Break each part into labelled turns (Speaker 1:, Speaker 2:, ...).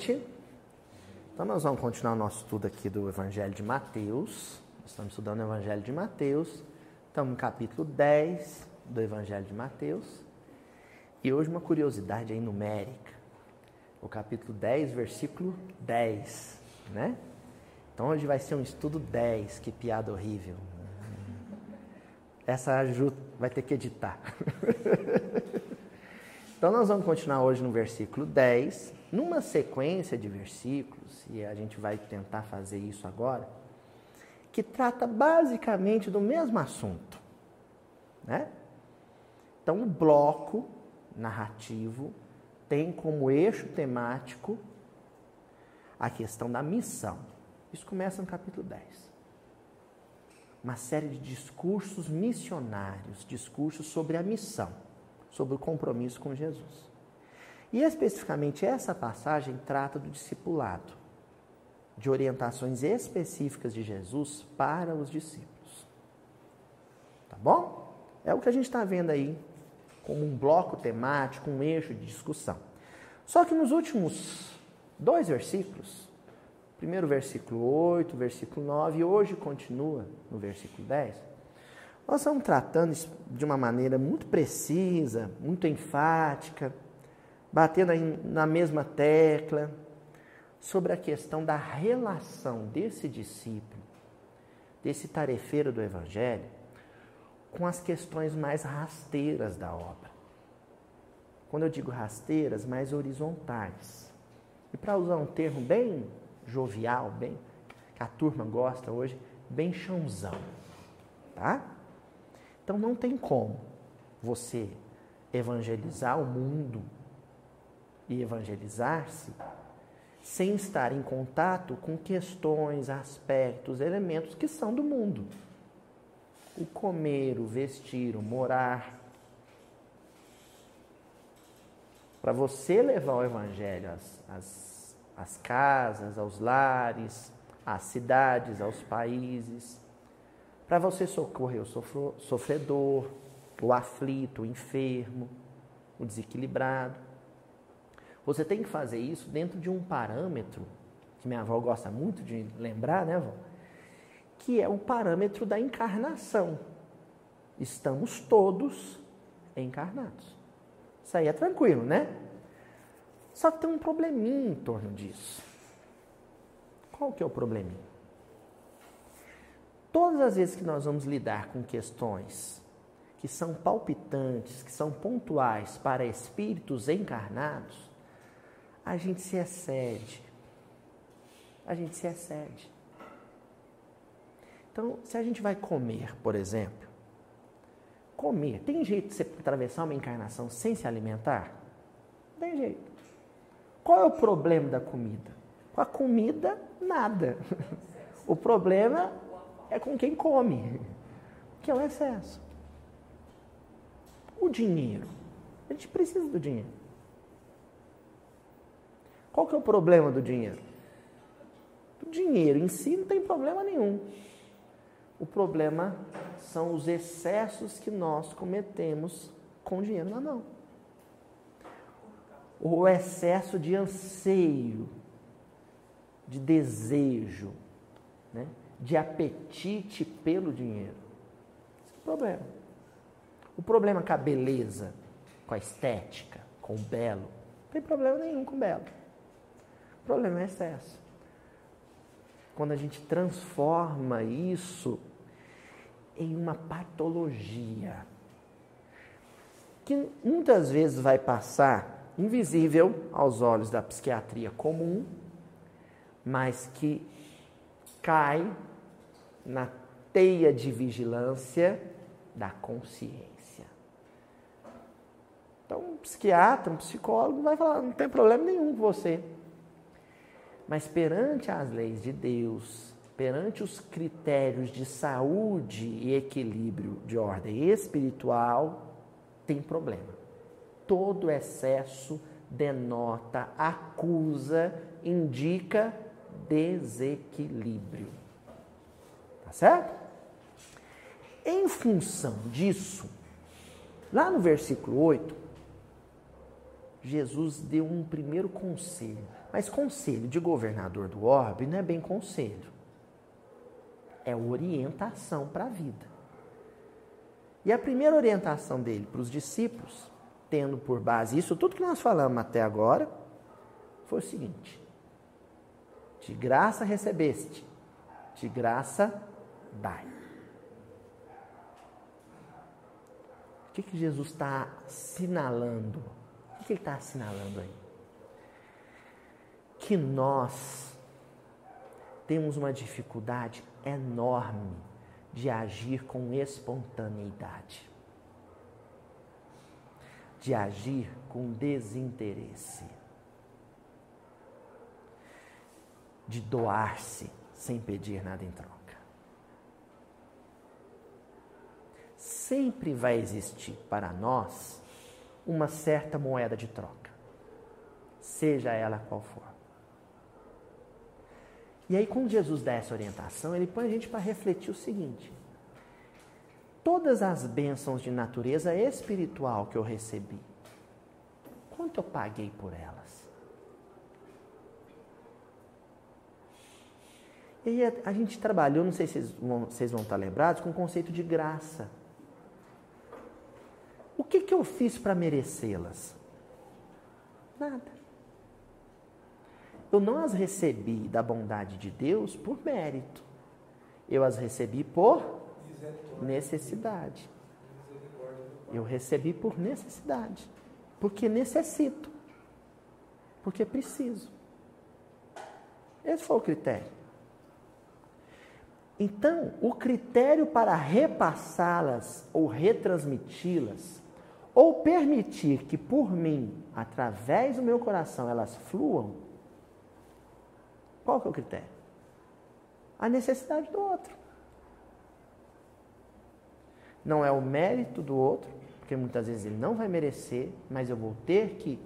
Speaker 1: Noite. Então, nós vamos continuar o nosso estudo aqui do Evangelho de Mateus. Estamos estudando o Evangelho de Mateus. Estamos no capítulo 10 do Evangelho de Mateus. E hoje uma curiosidade aí numérica. O capítulo 10, versículo 10, né? Então hoje vai ser um estudo 10, que piada horrível. Essa ajuda vai ter que editar. então nós vamos continuar hoje no versículo 10, numa sequência de versículos, e a gente vai tentar fazer isso agora, que trata basicamente do mesmo assunto, né? Então o bloco narrativo tem como eixo temático a questão da missão. Isso começa no capítulo 10. Uma série de discursos missionários, discursos sobre a missão, sobre o compromisso com Jesus. E especificamente essa passagem trata do discipulado, de orientações específicas de Jesus para os discípulos. Tá bom? É o que a gente está vendo aí como um bloco temático, um eixo de discussão. Só que nos últimos dois versículos, primeiro versículo 8, versículo 9, e hoje continua no versículo 10, nós estamos tratando de uma maneira muito precisa, muito enfática, batendo na mesma tecla, sobre a questão da relação desse discípulo, desse tarefeiro do Evangelho, com as questões mais rasteiras da obra. Quando eu digo rasteiras, mais horizontais. E para usar um termo bem jovial, bem que a turma gosta hoje, bem chãozão, tá? Então não tem como você evangelizar o mundo e evangelizar-se sem estar em contato com questões, aspectos, elementos que são do mundo o comer, o vestir, o morar. Para você levar o Evangelho às, às, às casas, aos lares, às cidades, aos países, para você socorrer o sofredor, o aflito, o enfermo, o desequilibrado. Você tem que fazer isso dentro de um parâmetro que minha avó gosta muito de lembrar, né, avó? que é o parâmetro da encarnação. Estamos todos encarnados. Isso aí é tranquilo, né? Só que tem um probleminha em torno disso. Qual que é o probleminha? Todas as vezes que nós vamos lidar com questões que são palpitantes, que são pontuais para espíritos encarnados, a gente se excede. A gente se excede. Então, se a gente vai comer, por exemplo, comer, tem jeito de você atravessar uma encarnação sem se alimentar? Tem jeito. Qual é o problema da comida? Com a comida, nada. O problema é com quem come, que é o excesso. O dinheiro. A gente precisa do dinheiro. Qual que é o problema do dinheiro? O dinheiro em si não tem problema nenhum. O problema são os excessos que nós cometemos com dinheiro na mão. O excesso de anseio, de desejo, né? de apetite pelo dinheiro. Esse é o problema. O problema com a beleza, com a estética, com o belo. Não tem problema nenhum com o belo. Problema é excesso. Quando a gente transforma isso em uma patologia que muitas vezes vai passar invisível aos olhos da psiquiatria comum, mas que cai na teia de vigilância da consciência. Então, um psiquiatra, um psicólogo vai falar: não tem problema nenhum com você. Mas perante as leis de Deus, perante os critérios de saúde e equilíbrio de ordem espiritual, tem problema. Todo excesso denota, acusa, indica desequilíbrio. Tá certo? Em função disso, lá no versículo 8, Jesus deu um primeiro conselho Mas conselho de governador do orbe não é bem conselho. É orientação para a vida. E a primeira orientação dele para os discípulos, tendo por base isso, tudo que nós falamos até agora, foi o seguinte: de graça recebeste, de graça dai. O que, que Jesus está assinalando? O que, que ele está assinalando aí? Que nós temos uma dificuldade enorme de agir com espontaneidade, de agir com desinteresse, de doar-se sem pedir nada em troca. sempre vai existir para nós uma certa moeda de troca, seja ela qual for. E aí, quando Jesus dá essa orientação, ele põe a gente para refletir o seguinte: todas as bênçãos de natureza espiritual que eu recebi, quanto eu paguei por elas? E aí a, gente trabalhou, não sei se vocês vão, vocês vão estar lembrados, com o conceito de graça. O que, que eu fiz para merecê-las? Nada. Eu não as recebi da bondade de Deus por mérito. Eu as recebi por necessidade. Eu recebi por necessidade. Porque necessito. Porque preciso. Esse foi o critério. Então, o critério para repassá-las ou retransmiti-las ou permitir que por mim, através do meu coração, elas fluam, qual que é o critério? A necessidade do outro. Não é o mérito do outro, porque muitas vezes ele não vai merecer, mas eu vou ter que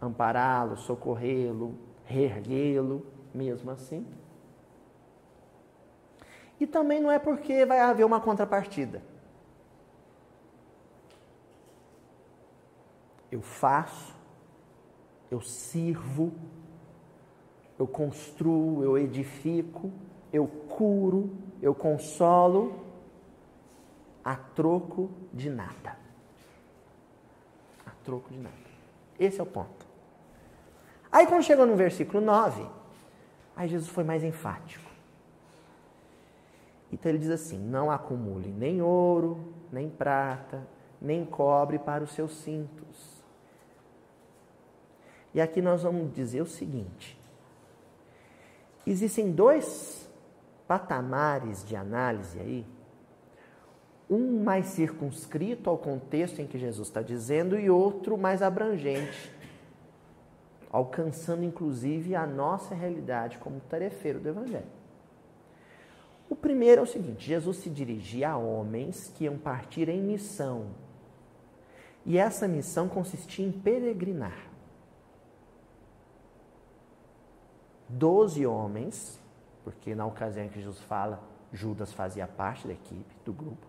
Speaker 1: ampará-lo, socorrê-lo, reerguê-lo, mesmo assim. E também não é porque vai haver uma contrapartida. eu faço, eu sirvo, eu construo, eu edifico, eu curo, eu consolo, a troco de nada. A troco de nada. Esse é o ponto. Aí quando chegou no versículo 9, aí Jesus foi mais enfático. Então ele diz assim: Não acumule nem ouro, nem prata, nem cobre para os seus cintos e aqui nós vamos dizer o seguinte: existem dois patamares de análise aí, um mais circunscrito ao contexto em que Jesus está dizendo e outro mais abrangente, alcançando inclusive a nossa realidade como tarefeiro do Evangelho. O primeiro é o seguinte: Jesus se dirigia a homens que iam partir em missão. E essa missão consistia em peregrinar. Doze homens, porque na ocasião em que Jesus fala, Judas fazia parte da equipe, do grupo,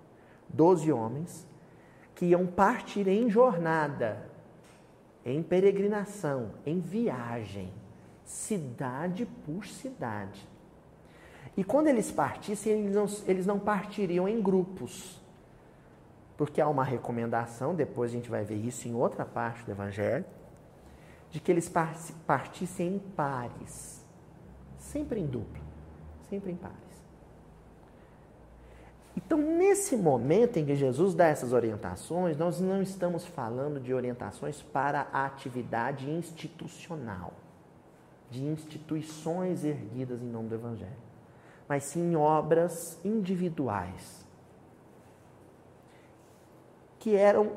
Speaker 1: doze homens que iam partir em jornada, em peregrinação, em viagem, cidade por cidade. E quando eles partissem, eles não, eles não partiriam em grupos, porque há uma recomendação, depois a gente vai ver isso em outra parte do Evangelho, de que eles partissem em pares sempre em dupla, sempre em pares. Então, nesse momento em que Jesus dá essas orientações, nós não estamos falando de orientações para a atividade institucional, de instituições erguidas em nome do Evangelho, mas sim obras individuais, que eram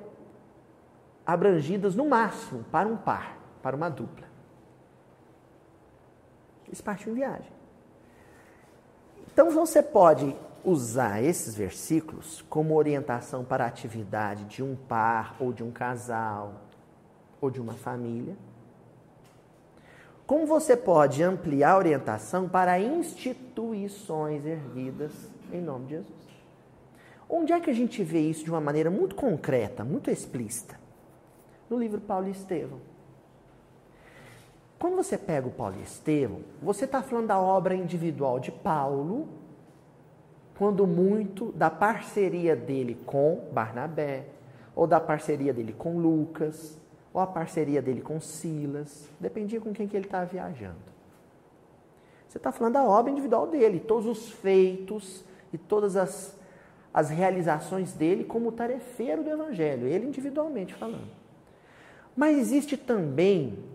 Speaker 1: abrangidas no máximo para um par, para uma dupla. Eles partiam em viagem. Então você pode usar esses versículos como orientação para a atividade de um par ou de um casal ou de uma família. Como você pode ampliar a orientação para instituições erguidas em nome de Jesus? Onde é que a gente vê isso de uma maneira muito concreta, muito explícita? No livro Paulo e Estevão. Quando você pega o Paulo Estevão, você está falando da obra individual de Paulo, quando muito da parceria dele com Barnabé, ou da parceria dele com Lucas, ou a parceria dele com Silas, dependia com quem que ele estava viajando. Você está falando da obra individual dele, todos os feitos e todas as, as realizações dele como tarefeiro do Evangelho, ele individualmente falando. Mas existe também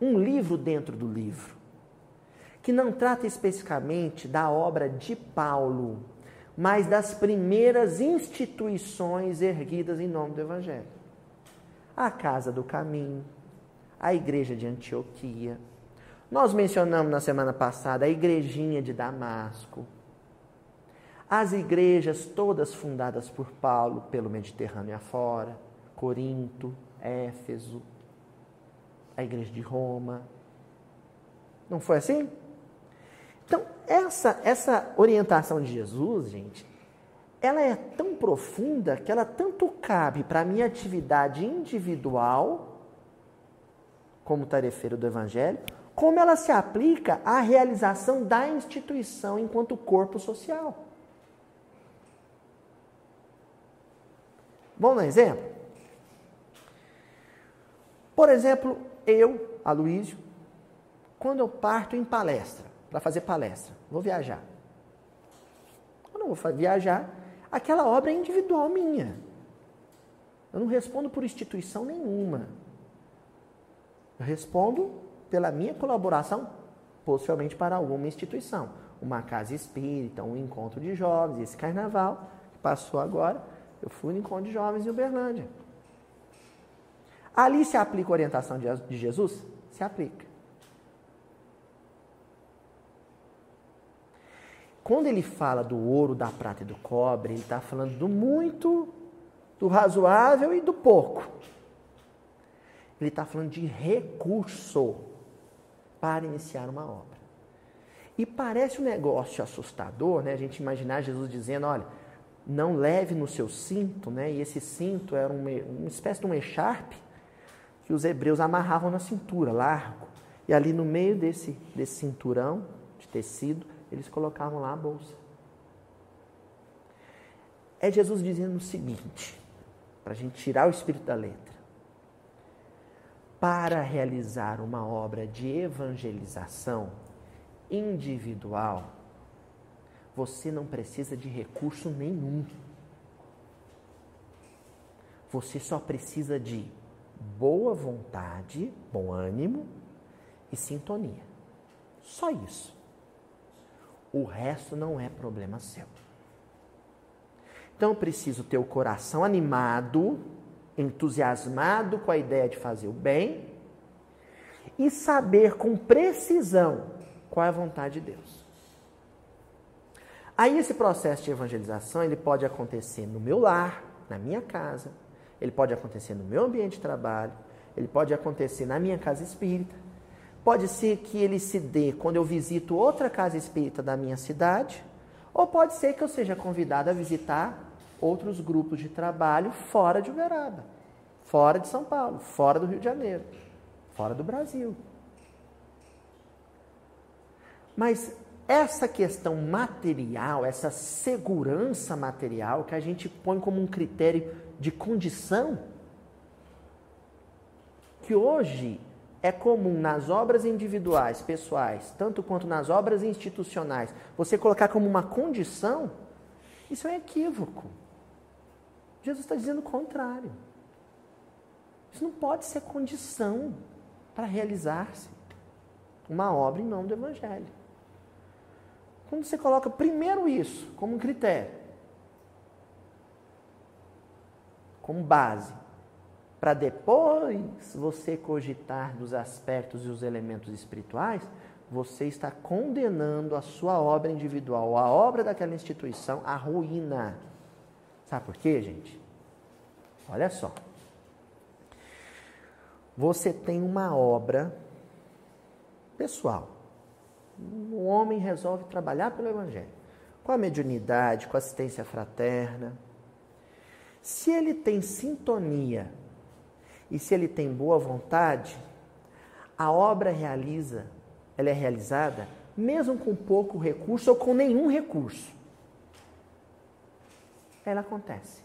Speaker 1: um livro dentro do livro, que não trata especificamente da obra de Paulo, mas das primeiras instituições erguidas em nome do Evangelho. A Casa do Caminho, a Igreja de Antioquia, nós mencionamos na semana passada a igrejinha de Damasco, as igrejas todas fundadas por Paulo pelo Mediterrâneo afora, Corinto, Éfeso, a igreja de Roma. Não foi assim? Então, essa, essa orientação de Jesus, gente, ela é tão profunda que ela tanto cabe para a minha atividade individual, como tarefeiro do Evangelho, como ela se aplica à realização da instituição enquanto corpo social. Vamos dar exemplo? Por exemplo, eu, Aloísio, quando eu parto em palestra, para fazer palestra, vou viajar. Quando eu vou viajar, aquela obra é individual minha. Eu não respondo por instituição nenhuma. Eu respondo pela minha colaboração, possivelmente para alguma instituição. Uma casa espírita, um encontro de jovens, esse carnaval que passou agora, eu fui no encontro de jovens em Uberlândia. Ali se aplica a orientação de Jesus? Se aplica. Quando ele fala do ouro, da prata e do cobre, ele está falando do muito, do razoável e do pouco. Ele está falando de recurso para iniciar uma obra. E parece um negócio assustador, né? A gente imaginar Jesus dizendo, olha, não leve no seu cinto, né? E esse cinto era uma, uma espécie de um echarpe que os hebreus amarravam na cintura, largo. E ali no meio desse, desse cinturão de tecido, eles colocavam lá a bolsa. É Jesus dizendo o seguinte, para a gente tirar o espírito da letra para realizar uma obra de evangelização individual, você não precisa de recurso nenhum. Você só precisa de boa vontade, bom ânimo e sintonia. Só isso. O resto não é problema seu. Então eu preciso ter o coração animado entusiasmado com a ideia de fazer o bem e saber com precisão qual é a vontade de Deus. Aí esse processo de evangelização, ele pode acontecer no meu lar, na minha casa, ele pode acontecer no meu ambiente de trabalho, ele pode acontecer na minha casa espírita, pode ser que ele se dê quando eu visito outra casa espírita da minha cidade, ou pode ser que eu seja convidado a visitar outros grupos de trabalho fora de Uberaba, fora de São Paulo, fora do Rio de Janeiro, fora do Brasil. Mas essa questão material, essa segurança material que a gente põe como um critério de condição, que hoje é comum nas obras individuais, pessoais, tanto quanto nas obras institucionais, você colocar como uma condição, isso é um equívoco. Jesus está dizendo o contrário. Isso não pode ser condição para realizar-se uma obra em nome do Evangelho. Quando você coloca primeiro isso como critério, como base, para depois você cogitar dos aspectos e os elementos espirituais, você está condenando a sua obra individual, a obra daquela instituição, à ruína. Sabe por quê, gente? Olha só. Você tem uma obra pessoal. O homem resolve trabalhar pelo Evangelho, com a mediunidade, com a assistência fraterna. Se ele tem sintonia e se ele tem boa vontade, A obra realiza, ela é realizada mesmo com pouco recurso ou com nenhum recurso. Ela acontece.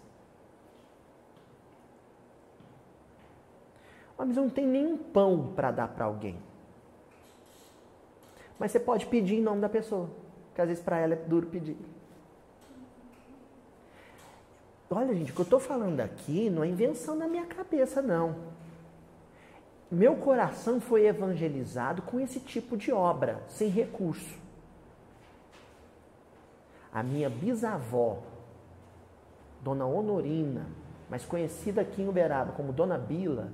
Speaker 1: Mas não tem nenhum pão para dar para alguém. Mas você pode pedir em nome da pessoa, porque às vezes para ela é duro pedir. Olha, gente, o que eu estou falando aqui não é invenção da minha cabeça, não. Meu coração foi evangelizado com esse tipo de obra, sem recurso. A minha bisavó, Dona Honorina, mais conhecida aqui em Uberaba como Dona Bila,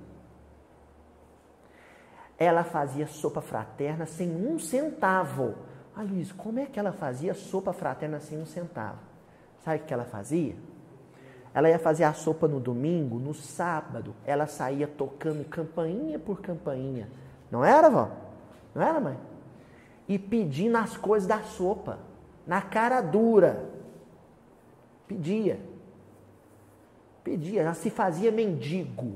Speaker 1: ela fazia sopa fraterna sem um centavo. Ah, Luiz, como é que ela fazia sopa fraterna sem um centavo? Sabe o que ela fazia? Ela ia fazer a sopa no domingo, no sábado, ela saía tocando campainha por campainha. Não era, vó? Não era, mãe? E pedindo as coisas da sopa, na cara dura. Pedia. Pedia, ela se fazia mendigo.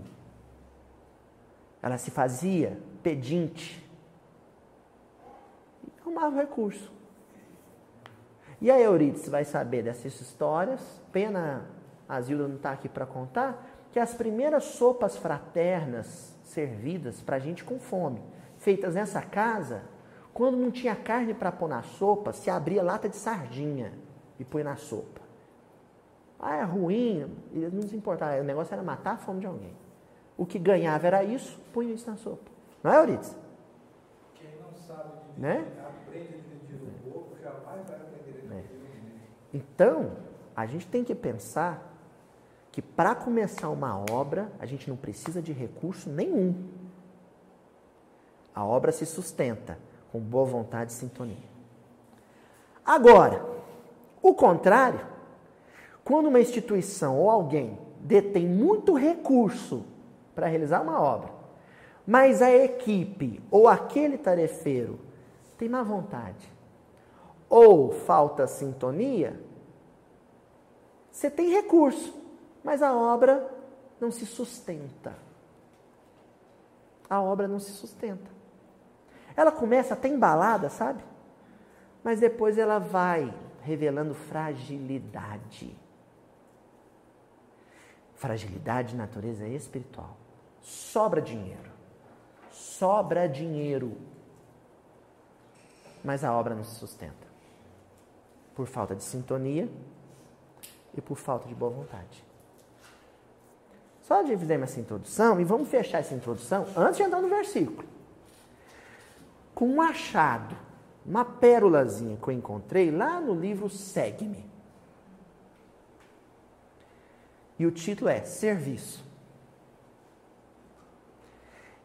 Speaker 1: Ela se fazia pedinte. E arrumava recurso. E a Euridice vai saber dessas histórias, pena a Zilda não está aqui para contar, que as primeiras sopas fraternas servidas para gente com fome, feitas nessa casa, quando não tinha carne para pôr na sopa, se abria lata de sardinha e põe na sopa. Ah, é ruim, não se importava, o negócio era matar a fome de alguém. O que ganhava era isso, punha isso na sopa. Não é, Euridice?
Speaker 2: Quem não sabe dividir,
Speaker 1: né?
Speaker 2: aprende a dividir o pouco, jamais vai aprender a dividir muito.
Speaker 1: Então, a gente tem que pensar que para começar uma obra, a gente não precisa de recurso nenhum. A obra se sustenta com boa vontade e sintonia. Agora, o contrário, quando uma instituição ou alguém detém muito recurso para realizar uma obra, mas a equipe ou aquele tarefeiro tem má vontade ou falta sintonia, você tem recurso, mas a obra não se sustenta. A obra não se sustenta. Ela começa até embalada, sabe? Mas depois ela vai revelando fragilidade. Fragilidade de natureza espiritual. Sobra dinheiro. Sobra dinheiro. Mas a obra não se sustenta. Por falta de sintonia e por falta de boa vontade. Só de fizermos essa introdução e vamos fechar essa introdução antes de entrar no versículo. Com um achado, uma pérolazinha que eu encontrei lá no livro Segue-me. E o título é Serviço.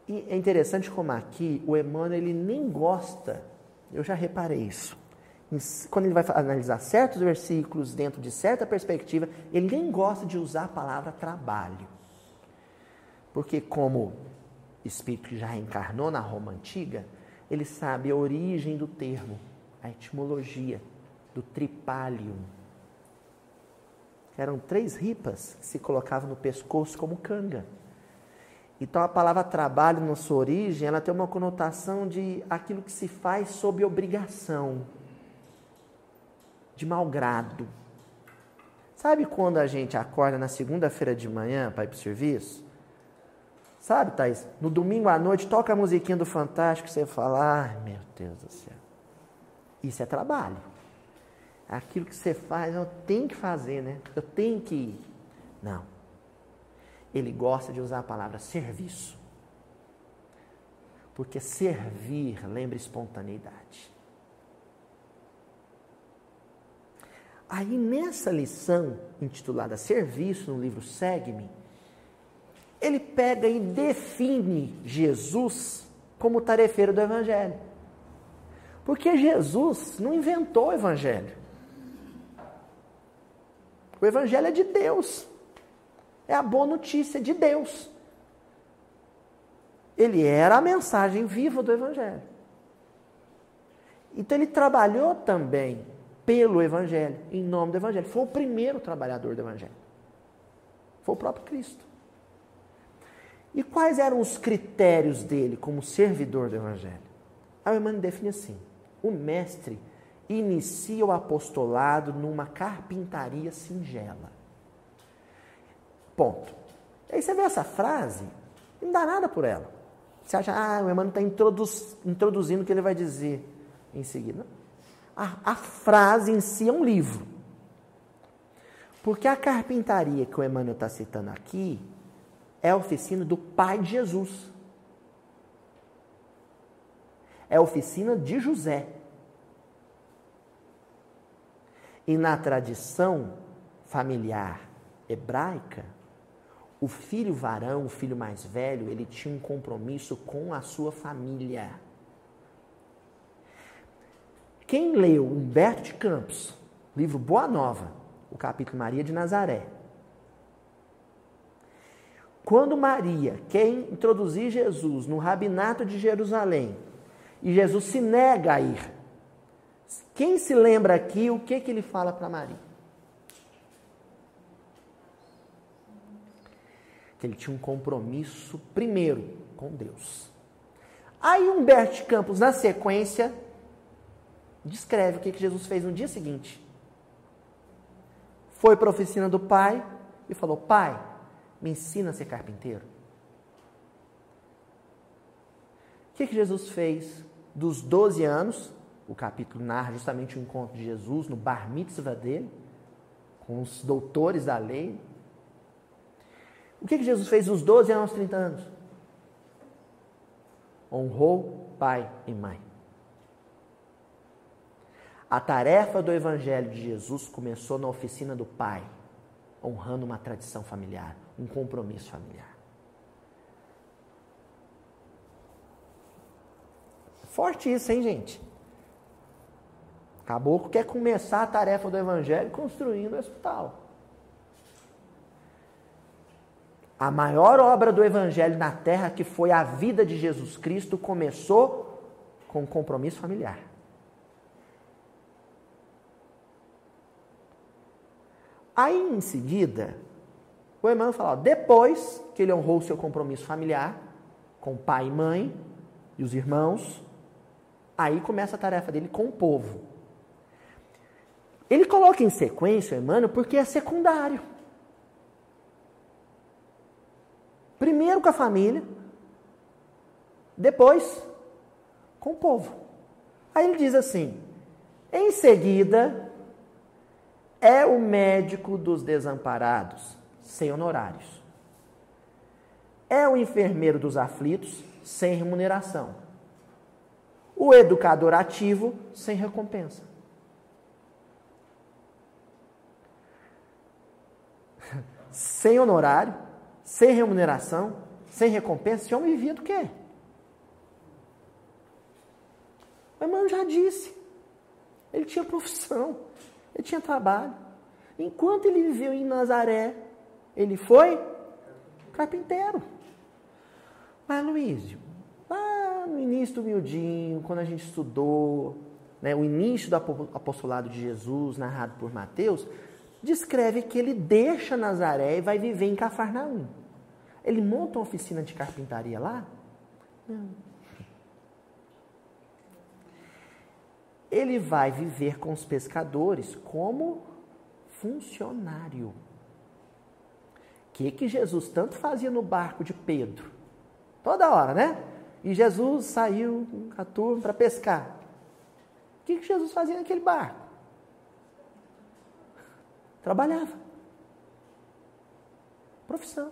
Speaker 1: E é interessante como aqui o Emmanuel ele nem gosta, eu já reparei isso. Quando ele vai analisar certos versículos dentro de certa perspectiva, ele nem gosta de usar a palavra trabalho. Porque, como espírito que já reencarnou na Roma antiga, ele sabe a origem do termo, a etimologia do tripalium. Eram três ripas que se colocavam no pescoço como canga. Então a palavra trabalho, na sua origem, ela tem uma conotação de aquilo que se faz sob obrigação, de mau grado. Sabe quando a gente acorda na segunda-feira de manhã para ir para o serviço? Sabe, Thaís? No domingo à noite toca a musiquinha do Fantástico, você fala, ai meu Deus do céu. Isso é trabalho. Aquilo que você faz, eu tenho que fazer, né? Eu tenho que ir. Não. Ele gosta de usar a palavra serviço. Porque servir lembra espontaneidade. Aí nessa lição intitulada Serviço, no livro Segue-me, ele pega e define Jesus como tarefeiro do Evangelho. Porque Jesus não inventou o Evangelho. O Evangelho é de Deus. É a boa notícia de Deus. Ele era a mensagem viva do Evangelho. Então ele trabalhou também pelo Evangelho, em nome do Evangelho. Foi o primeiro trabalhador do Evangelho. Foi o próprio Cristo. E quais eram os critérios dele como servidor do Evangelho? A Emmanuel define assim: o mestre inicia o apostolado numa carpintaria singela. Ponto. Aí você vê essa frase, não dá nada por ela. Você acha, ah, o Emmanuel está introduz, introduzindo o que ele vai dizer em seguida. A, a frase em si é um livro. Porque a carpintaria que o Emmanuel está citando aqui é a oficina do pai de Jesus. É a oficina de José. E na tradição familiar hebraica, o filho varão, o filho mais velho, ele tinha um compromisso com a sua família. Quem leu Humberto de Campos, livro Boa Nova, o capítulo Maria de Nazaré, quando Maria quer introduzir Jesus no rabinato de Jerusalém e Jesus se nega a ir, quem se lembra aqui o que, que ele fala para Maria? Que ele tinha um compromisso primeiro com Deus. Aí Humberto Campos, na sequência, descreve o que, que Jesus fez no dia seguinte. Foi para a oficina do pai e falou: Pai, me ensina a ser carpinteiro. O que, que Jesus fez dos 12 anos o capítulo narra justamente o encontro de Jesus no bar mitzvah dele, com os doutores da lei. O que, que Jesus fez dos 12 aos 30 anos? Honrou pai e mãe. A tarefa do Evangelho de Jesus começou na oficina do pai, honrando uma tradição familiar, um compromisso familiar. Forte isso, hein, gente? Caboclo quer começar a tarefa do Evangelho construindo o hospital. A maior obra do Evangelho na terra, que foi a vida de Jesus Cristo, começou com um compromisso familiar. Aí em seguida, o Emmanuel fala: ó, depois que ele honrou o seu compromisso familiar, com pai e mãe e os irmãos, aí começa a tarefa dele com o povo. Ele coloca em sequência, Emmanuel, porque é secundário. Primeiro com a família, depois com o povo. Aí ele diz assim: em seguida, é o médico dos desamparados, sem honorários. É o enfermeiro dos aflitos, sem remuneração. O educador ativo, sem recompensa. sem honorário, sem remuneração, sem recompensa, esse homem vivia do quê? O irmão já disse. Ele tinha profissão, ele tinha trabalho. Enquanto ele viveu em Nazaré, ele foi carpinteiro. Mas, Luísio, lá no início do miudinho, quando a gente estudou né, o início do apostolado de Jesus, narrado por Mateus, descreve que ele deixa Nazaré e vai viver em Cafarnaum. Ele monta uma oficina de carpintaria lá? Não. Ele vai viver com os pescadores como funcionário. Que, que Jesus tanto fazia no barco de Pedro? Toda hora, né? E Jesus saiu com a turma para pescar. O que, que Jesus fazia naquele barco? Trabalhava. Profissão.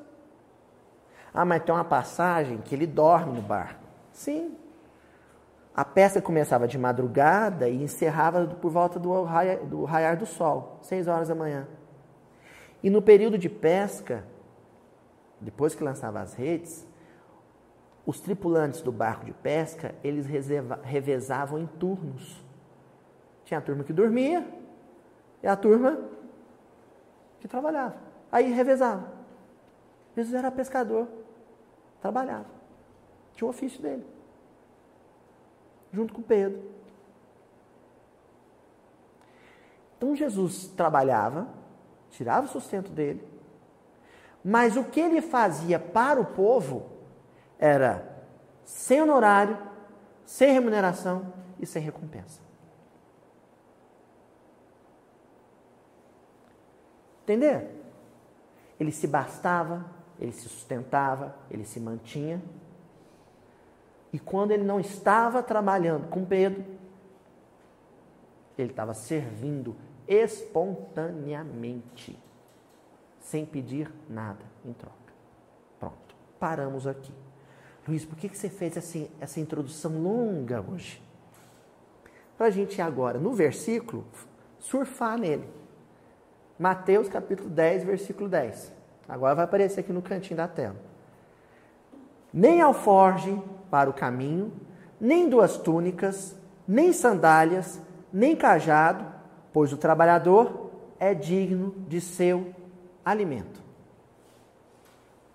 Speaker 1: Ah, mas tem uma passagem que ele dorme no barco. Sim. A pesca começava de madrugada e encerrava por volta do, raia, do raiar do sol, seis horas da manhã. E no período de pesca, depois que lançava as redes, os tripulantes do barco de pesca, eles reserva, revezavam em turnos. Tinha a turma que dormia e a turma que trabalhava. Aí revezava. Jesus era pescador, trabalhava. Tinha o ofício dele. Junto com Pedro. Então Jesus trabalhava, tirava o sustento dele, Mas o que ele fazia para o povo era sem honorário, sem remuneração e sem recompensa. Entender? Ele se bastava, ele se sustentava, ele se mantinha. E quando ele não estava trabalhando com Pedro, ele estava servindo espontaneamente, sem pedir nada em troca. Pronto, paramos aqui. Luiz, por que você fez essa introdução longa hoje? Para a gente ir agora, no versículo, surfar nele. Mateus capítulo 10, versículo 10. Agora vai aparecer aqui no cantinho da tela. Nem alforge para o caminho, nem duas túnicas, nem sandálias, nem cajado, pois o trabalhador é digno de seu alimento.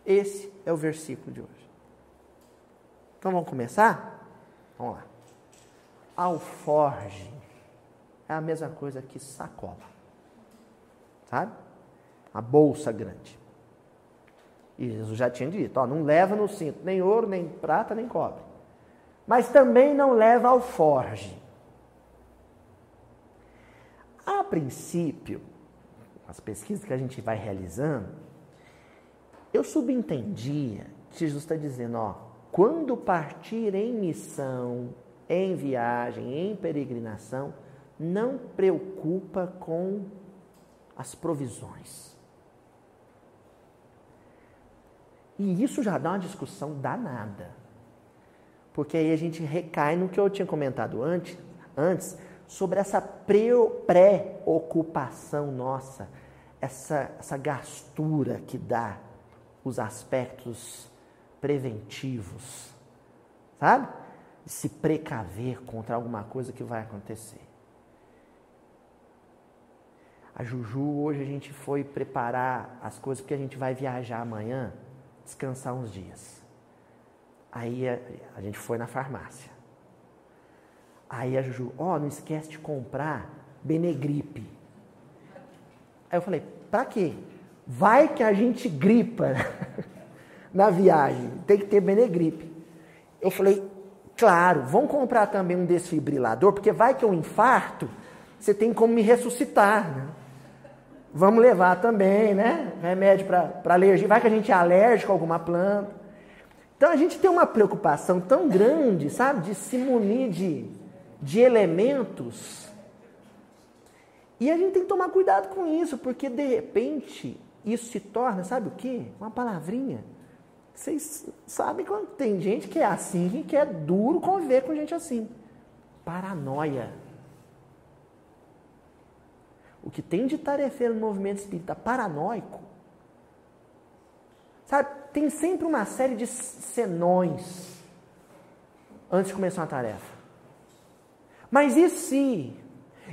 Speaker 1: Esse é o versículo de hoje. Então vamos começar? Vamos lá. Alforge é a mesma coisa que sacola sabe? A bolsa grande. E Jesus já tinha dito: ó, não leva no cinto nem ouro, nem prata, nem cobre. Mas também não leva alforge. A princípio, as pesquisas que a gente vai realizando, eu subentendia que Jesus está dizendo: ó, quando partir em missão, em viagem, em peregrinação, não preocupa com as provisões. E isso já dá uma discussão danada. Porque aí a gente recai no que eu tinha comentado antes, antes sobre essa preocupação nossa, essa, essa gastura que dá os aspectos preventivos, sabe? se precaver contra alguma coisa que vai acontecer. A Juju, hoje a gente foi preparar as coisas porque a gente vai viajar amanhã, descansar uns dias. Aí a, a gente foi na farmácia. Aí a Juju, ó, oh, não esquece de comprar Benegripe. Aí eu falei, pra quê? Vai que a gente gripa na viagem, tem que ter Benegripe. Eu falei, claro, vamos comprar também um desfibrilador, porque vai que eu infarto, você tem como me ressuscitar, né? Vamos levar também, né? Remédio para alergia. Vai que a gente é alérgico a alguma planta. Então a gente tem uma preocupação tão grande, sabe, de se munir de, de elementos. E a gente tem que tomar cuidado com isso, porque de repente isso se torna, sabe o quê? Uma palavrinha. Vocês sabem quando tem gente que é assim, que é duro conviver com gente assim. Paranoia. O que tem de tarefeiro no movimento espírita paranoico, sabe, tem sempre uma série de senões antes de começar uma tarefa. Mas e se?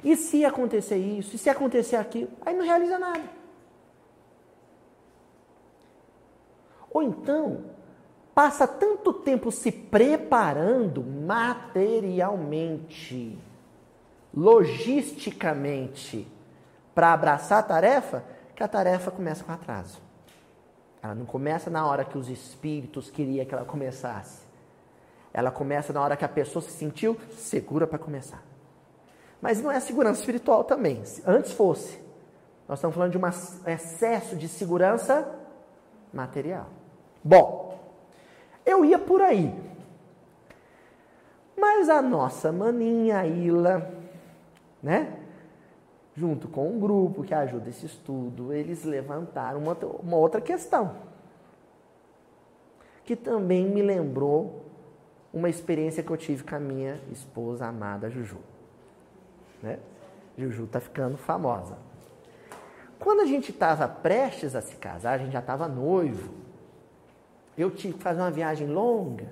Speaker 1: E se acontecer isso? E se acontecer aquilo? Aí não realiza nada. Ou então, passa tanto tempo se preparando materialmente, logisticamente, para abraçar a tarefa, que a tarefa começa com atraso. Ela não começa na hora que os espíritos queriam que ela começasse. Ela começa na hora que a pessoa se sentiu segura para começar. Mas não é segurança espiritual também. Antes fosse, nós estamos falando de um excesso de segurança material. Bom, eu ia por aí. Mas a nossa maninha, Ila, né? junto com um grupo que ajuda esse estudo, eles levantaram uma, uma outra questão, que também me lembrou uma experiência que eu tive com a minha esposa amada Juju. Né? Juju está ficando famosa. Quando a gente estava prestes a se casar, a gente já estava noivo, eu tive que fazer uma viagem longa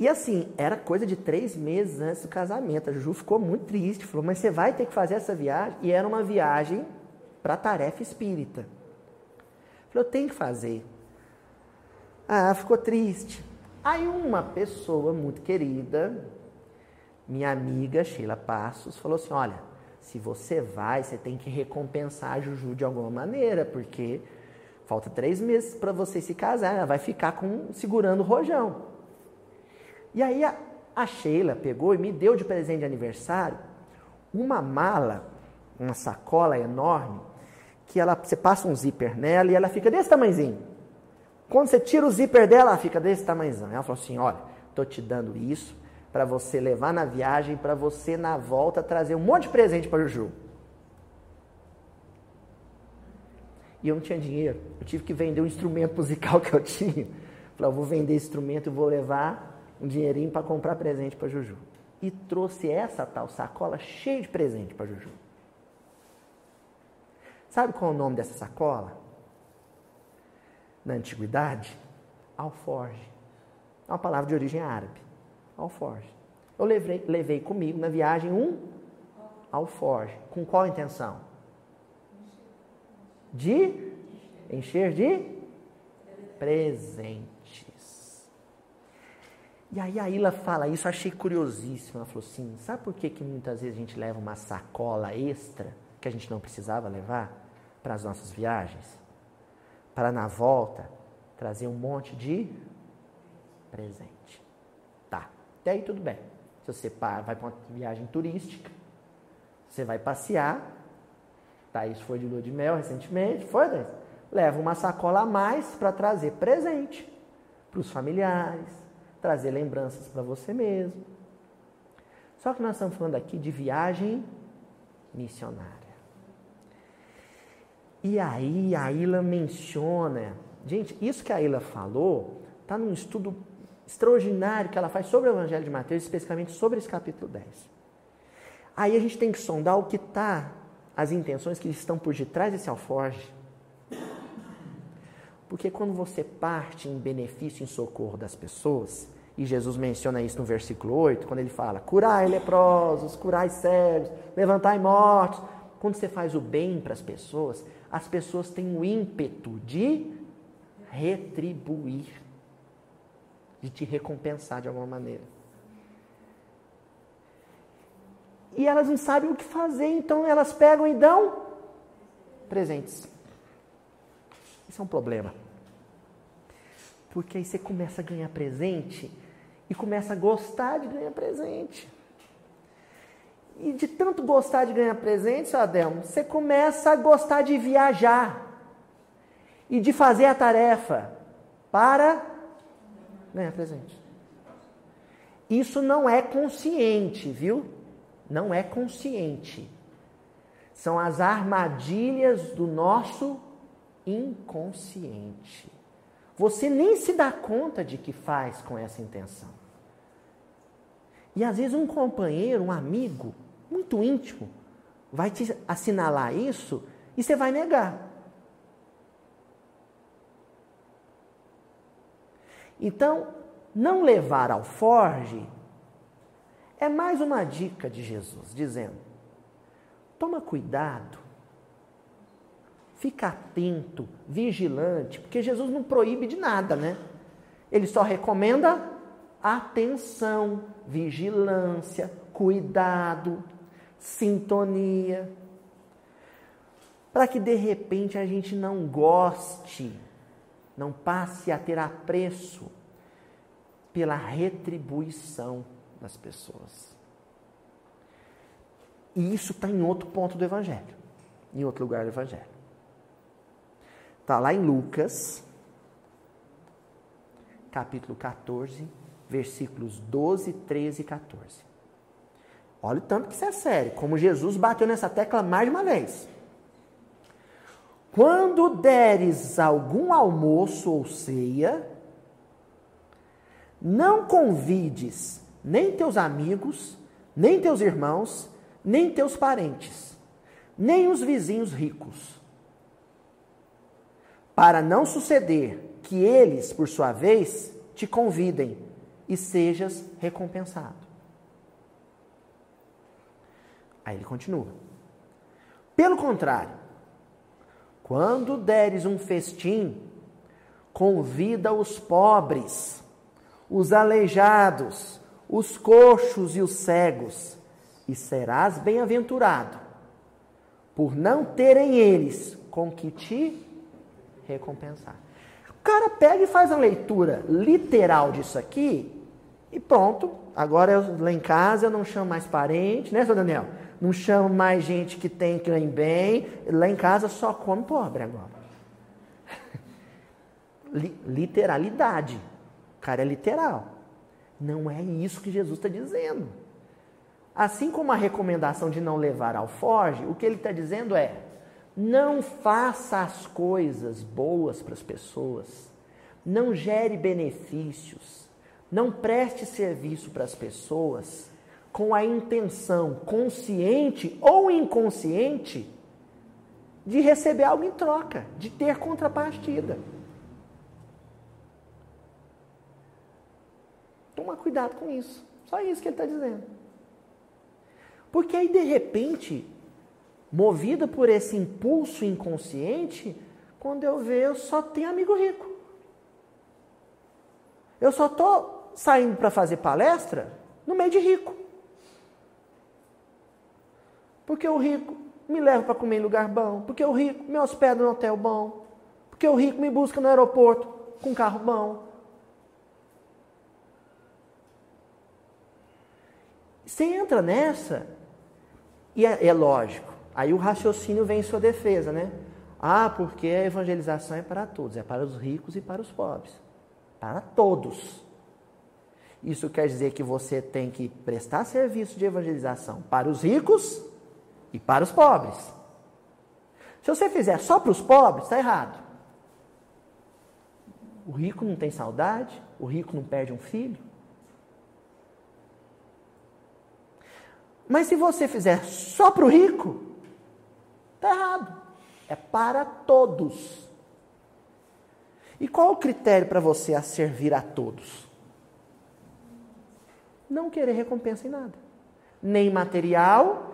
Speaker 1: e assim, era coisa de três meses antes do casamento. A Juju ficou muito triste, falou, mas você vai ter que fazer essa viagem? E era uma viagem para tarefa espírita. Falei, eu tenho que fazer. Ah, ficou triste. Aí uma pessoa muito querida, minha amiga Sheila Passos, falou assim: olha, se você vai, você tem que recompensar a Juju de alguma maneira, porque Falta três meses para você se casar, ela vai ficar com, segurando o rojão. E aí a, a Sheila pegou e me deu de presente de aniversário uma mala, uma sacola enorme, que ela, você passa um zíper nela e ela fica desse tamanhozinho. Quando você tira o zíper dela, ela fica desse tamanhozinho. Ela falou assim: olha, estou te dando isso para você levar na viagem, para você na volta trazer um monte de presente para Juju. E eu não tinha dinheiro. Eu tive que vender um instrumento musical que eu tinha. Falei, eu vou vender esse instrumento e vou levar um dinheirinho para comprar presente para Juju. E trouxe essa tal sacola cheia de presente para Juju. Sabe qual é o nome dessa sacola? Na antiguidade, alforge. É uma palavra de origem árabe. Alforge. Eu levei, levei comigo na viagem um alforge. Com qual intenção? de encher de presentes. E aí a Ila fala isso, achei curiosíssimo. Ela falou assim: sabe por que, que muitas vezes a gente leva uma sacola extra que a gente não precisava levar para as nossas viagens? Para na volta trazer um monte de presente. Tá, até aí tudo bem. Se você vai para uma viagem turística, você vai passear, Thaís foi de lua de mel recentemente, foi? Leva uma sacola a mais para trazer presente para os familiares, trazer lembranças para você mesmo. Só que nós estamos falando aqui de viagem missionária. E aí a Ilha menciona, gente, isso que a Ilha falou está num estudo extraordinário que ela faz sobre o Evangelho de Mateus, especificamente sobre esse capítulo 10. Aí a gente tem que sondar o que está as intenções que estão por detrás desse alforge. Porque quando você parte em benefício, em socorro das pessoas, e Jesus menciona isso no versículo 8, quando ele fala: curai leprosos, curai cegos, levantai mortos. Quando você faz o bem para as pessoas, as pessoas têm o ímpeto de retribuir, de te recompensar de alguma maneira. e elas não sabem o que fazer, então elas pegam e dão presentes. Isso é um problema. Porque aí você começa a ganhar presente e começa a gostar de ganhar presente. E de tanto gostar de ganhar presente, seu Adelmo, você começa a gostar de viajar e de fazer a tarefa para ganhar presente. Isso não é consciente, viu? não é consciente. São as armadilhas do nosso inconsciente. Você nem se dá conta de que faz com essa intenção. E às vezes um companheiro, um amigo, muito íntimo, vai te assinalar isso e você vai negar. Então, não levar ao forge é mais uma dica de Jesus, dizendo: toma cuidado, fica atento, vigilante, porque Jesus não proíbe de nada, né? Ele só recomenda atenção, vigilância, cuidado, sintonia, para que de repente a gente não goste, não passe a ter apreço pela retribuição das pessoas. E isso está em outro ponto do Evangelho, em outro lugar do Evangelho. Está lá em Lucas, capítulo 14, versículos 12, 13 e 14. Olha o tanto que isso é sério, como Jesus bateu nessa tecla mais de uma vez. Quando deres algum almoço ou ceia, não convides nem teus amigos, nem teus irmãos, nem teus parentes, nem os vizinhos ricos. Para não suceder que eles, por sua vez, te convidem e sejas recompensado. Aí ele continua. Pelo contrário, quando deres um festim, convida os pobres, os aleijados, os coxos e os cegos, e serás bem-aventurado, por não terem eles com que te recompensar. O cara pega e faz uma leitura literal disso aqui e pronto. Agora eu, lá em casa eu não chamo mais parente, né, seu Daniel? Não chamo mais gente que tem que ir bem. Lá em casa só come pobre agora. Literalidade. O cara é literal. Não é isso que Jesus está dizendo. Assim como a recomendação de não levar alforge, o que ele está dizendo é: não faça as coisas boas para as pessoas, não gere benefícios, não preste serviço para as pessoas com a intenção consciente ou inconsciente de receber algo em troca, de ter contrapartida. Toma cuidado com isso. Só isso que ele está dizendo. Porque aí, de repente, movida por esse impulso inconsciente, quando eu vejo, eu só tenho amigo rico. Eu só estou saindo para fazer palestra no meio de rico. Porque o rico me leva para comer em lugar bom. Porque o rico me hospeda no hotel bom. Porque o rico me busca no aeroporto com carro bom. Você entra nessa, e é, é lógico, aí o raciocínio vem em sua defesa, né? Ah, porque a evangelização é para todos, é para os ricos e para os pobres. Para todos. Isso quer dizer que você tem que prestar serviço de evangelização para os ricos e para os pobres. Se você fizer só para os pobres, está errado. O rico não tem saudade, o rico não perde um filho, Mas se você fizer só para o rico, está errado. É para todos. E qual o critério para você a servir a todos? Não querer recompensa em nada. Nem material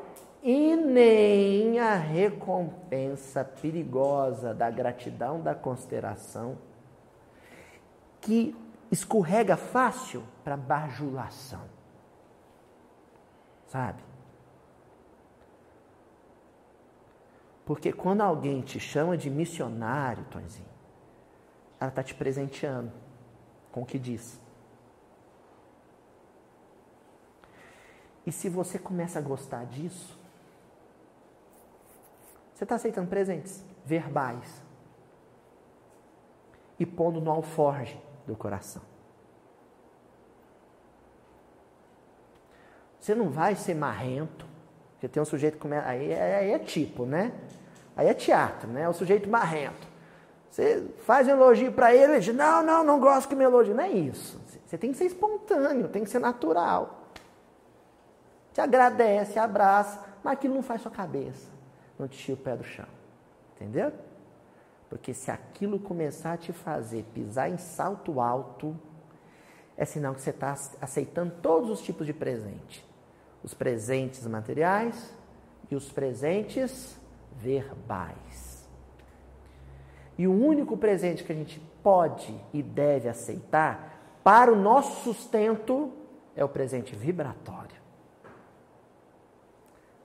Speaker 1: e nem a recompensa perigosa da gratidão, da consideração, que escorrega fácil para bajulação sabe? Porque quando alguém te chama de missionário, Tonzinho, ela está te presenteando com o que diz. E se você começa a gostar disso, você está aceitando presentes verbais e pondo no alforge do coração. Você não vai ser marrento. Porque tem um sujeito que começa. Aí, é, aí é tipo, né? Aí é teatro, né? É o sujeito marrento. Você faz um elogio para ele, ele diz: Não, não, não gosto que me elogie. Não é isso. Você tem que ser espontâneo, tem que ser natural. Te agradece, abraça, mas aquilo não faz sua cabeça. Não te tira o pé do chão. Entendeu? Porque se aquilo começar a te fazer pisar em salto alto, é sinal que você está aceitando todos os tipos de presente os presentes materiais e os presentes verbais. E o único presente que a gente pode e deve aceitar para o nosso sustento é o presente vibratório.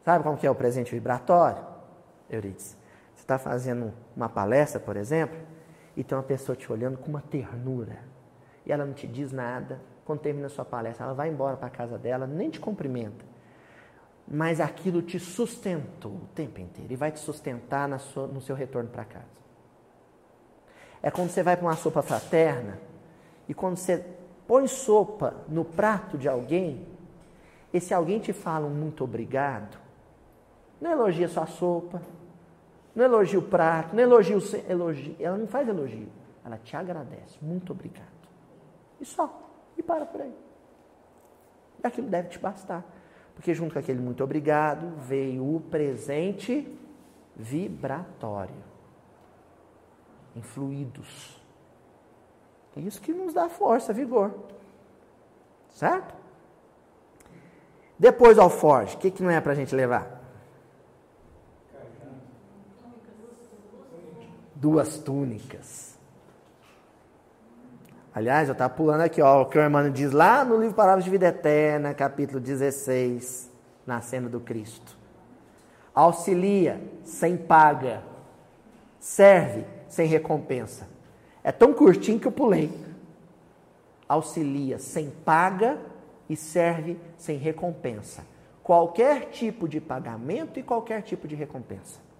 Speaker 1: Sabe como que é o presente vibratório? Euridice, você está fazendo uma palestra, por exemplo, e tem uma pessoa te olhando com uma ternura, e ela não te diz nada, quando termina a sua palestra, ela vai embora para a casa dela, nem te cumprimenta mas aquilo te sustentou o tempo inteiro e vai te sustentar sua, no seu retorno para casa. É quando você vai para uma sopa fraterna e quando você põe sopa no prato de alguém, esse alguém te fala um muito obrigado, não elogia sua sopa, não elogia o prato, não elogia o elogio, ela não faz elogio, ela te agradece, muito obrigado. E só, e para por aí. E aquilo deve te bastar. Porque junto com aquele muito obrigado veio o presente vibratório em fluidos. É isso que nos dá força, vigor. Certo? Depois alforge, o que, que não é para a gente levar? Duas túnicas. Aliás, eu estava pulando aqui, ó, o que o irmão diz lá no livro Palavras de Vida Eterna, capítulo 16, Nascendo do Cristo. Auxilia sem paga, serve sem recompensa. É tão curtinho que eu pulei. Auxilia sem paga e serve sem recompensa. Qualquer tipo de pagamento e qualquer tipo de recompensa.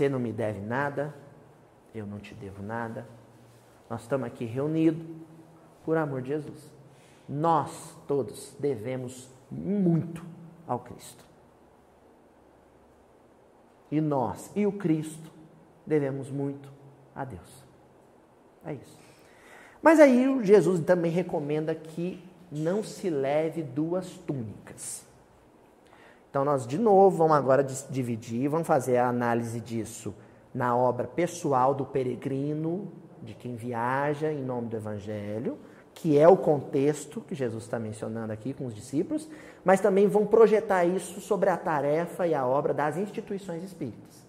Speaker 1: Você não me deve nada, eu não te devo nada. Nós estamos aqui reunidos por amor de Jesus. Nós todos devemos muito ao Cristo. E nós e o Cristo devemos muito a Deus. É isso. Mas aí Jesus também recomenda que não se leve duas túnicas. Então nós de novo vamos agora dividir, vamos fazer a análise disso na obra pessoal do peregrino, de quem viaja em nome do evangelho, que é o contexto que Jesus está mencionando aqui com os discípulos, mas também vão projetar isso sobre a tarefa e a obra das instituições espíritas.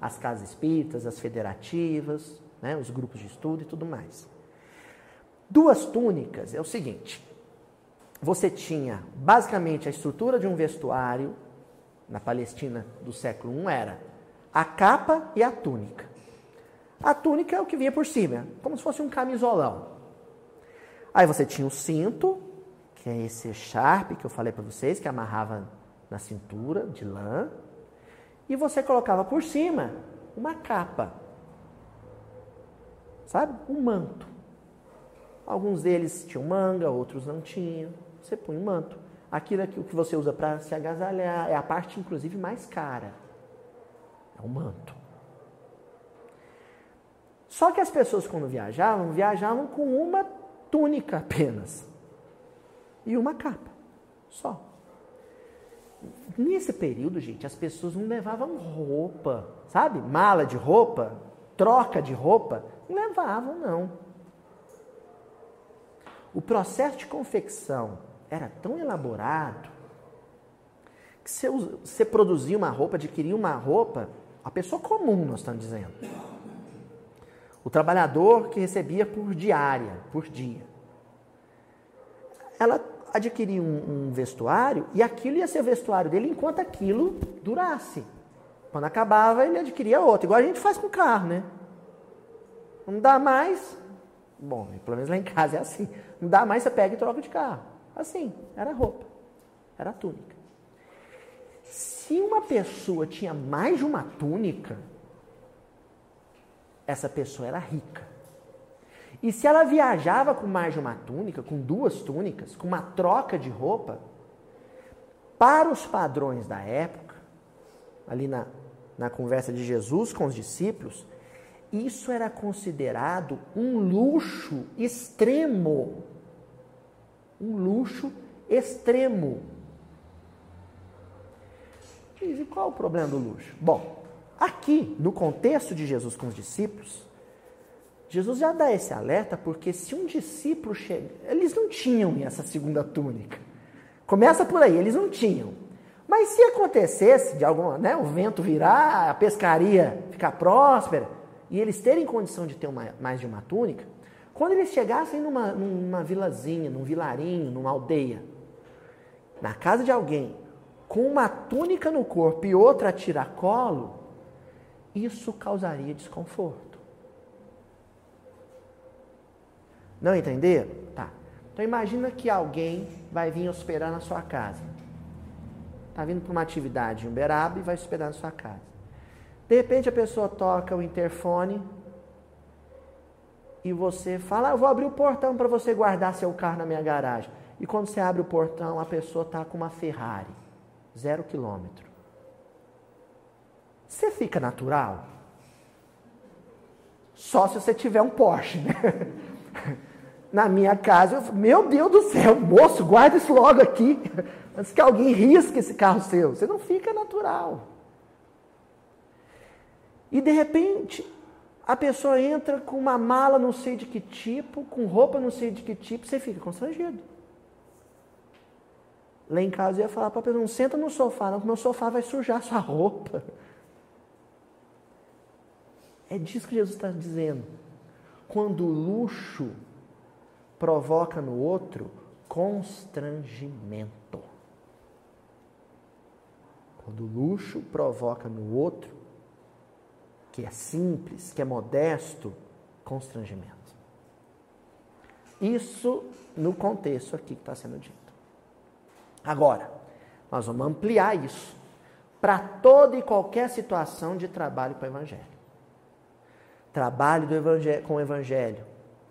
Speaker 1: As casas espíritas, as federativas, né, os grupos de estudo e tudo mais. Duas túnicas é o seguinte: você tinha basicamente a estrutura de um vestuário, na Palestina do século I era a capa e a túnica. A túnica é o que vinha por cima, como se fosse um camisolão. Aí você tinha o cinto, que é esse sharp que eu falei para vocês, que amarrava na cintura de lã, e você colocava por cima uma capa. Sabe? Um manto. Alguns deles tinham manga, outros não tinham. Você põe um manto. Aquilo que você usa para se agasalhar, é a parte inclusive mais cara. É o manto. Só que as pessoas quando viajavam, viajavam com uma túnica apenas e uma capa, só. Nesse período, gente, as pessoas não levavam roupa, sabe? Mala de roupa, troca de roupa, não levavam, não. O processo de confecção era tão elaborado que você, você produzia uma roupa, adquiria uma roupa, a pessoa comum, nós estamos dizendo. O trabalhador que recebia por diária, por dia. Ela adquiria um, um vestuário e aquilo ia ser o vestuário dele enquanto aquilo durasse. Quando acabava, ele adquiria outro. Igual a gente faz com o carro, né? Não dá mais. Bom, pelo menos lá em casa é assim. Não dá mais, você pega e troca de carro. Assim, era roupa. Era túnica. Se uma pessoa tinha mais de uma túnica, essa pessoa era rica. E se ela viajava com mais de uma túnica, com duas túnicas, com uma troca de roupa, para os padrões da época, ali na, na conversa de Jesus com os discípulos, isso era considerado um luxo extremo. Um luxo extremo. E qual é o problema do luxo? Bom, aqui, no contexto de Jesus com os discípulos, Jesus já dá esse alerta porque se um discípulo chega, eles não tinham essa segunda túnica. Começa por aí, eles não tinham. Mas se acontecesse de algum, né, o vento virar, a pescaria ficar próspera e eles terem condição de ter uma, mais de uma túnica, quando eles chegassem numa, numa vilazinha, num vilarinho, numa aldeia, na casa de alguém, com uma túnica no corpo e outra a tiracolo, isso causaria desconforto. Não entender? Tá. Então imagina que alguém vai vir hospedar na sua casa. Está vindo para uma atividade em Uberaba e vai hospedar na sua casa. De repente a pessoa toca o interfone e você fala, ah, eu vou abrir o portão para você guardar seu carro na minha garagem. E quando você abre o portão, a pessoa está com uma Ferrari, zero quilômetro. Você fica natural? Só se você tiver um Porsche, né? Na minha casa, eu, meu Deus do céu, moço, guarda isso logo aqui, antes que alguém risque esse carro seu. Você não fica natural. E de repente, a pessoa entra com uma mala não sei de que tipo, com roupa não sei de que tipo, você fica constrangido. Lá em casa eu ia falar para a pessoa, não senta no sofá, não, porque meu sofá vai sujar sua roupa. É disso que Jesus está dizendo. Quando o luxo provoca no outro constrangimento. Quando o luxo provoca no outro, que é simples, que é modesto, constrangimento. Isso no contexto aqui que está sendo dito. Agora, nós vamos ampliar isso para toda e qualquer situação de trabalho com o Evangelho. Trabalho do evangelho, com o Evangelho,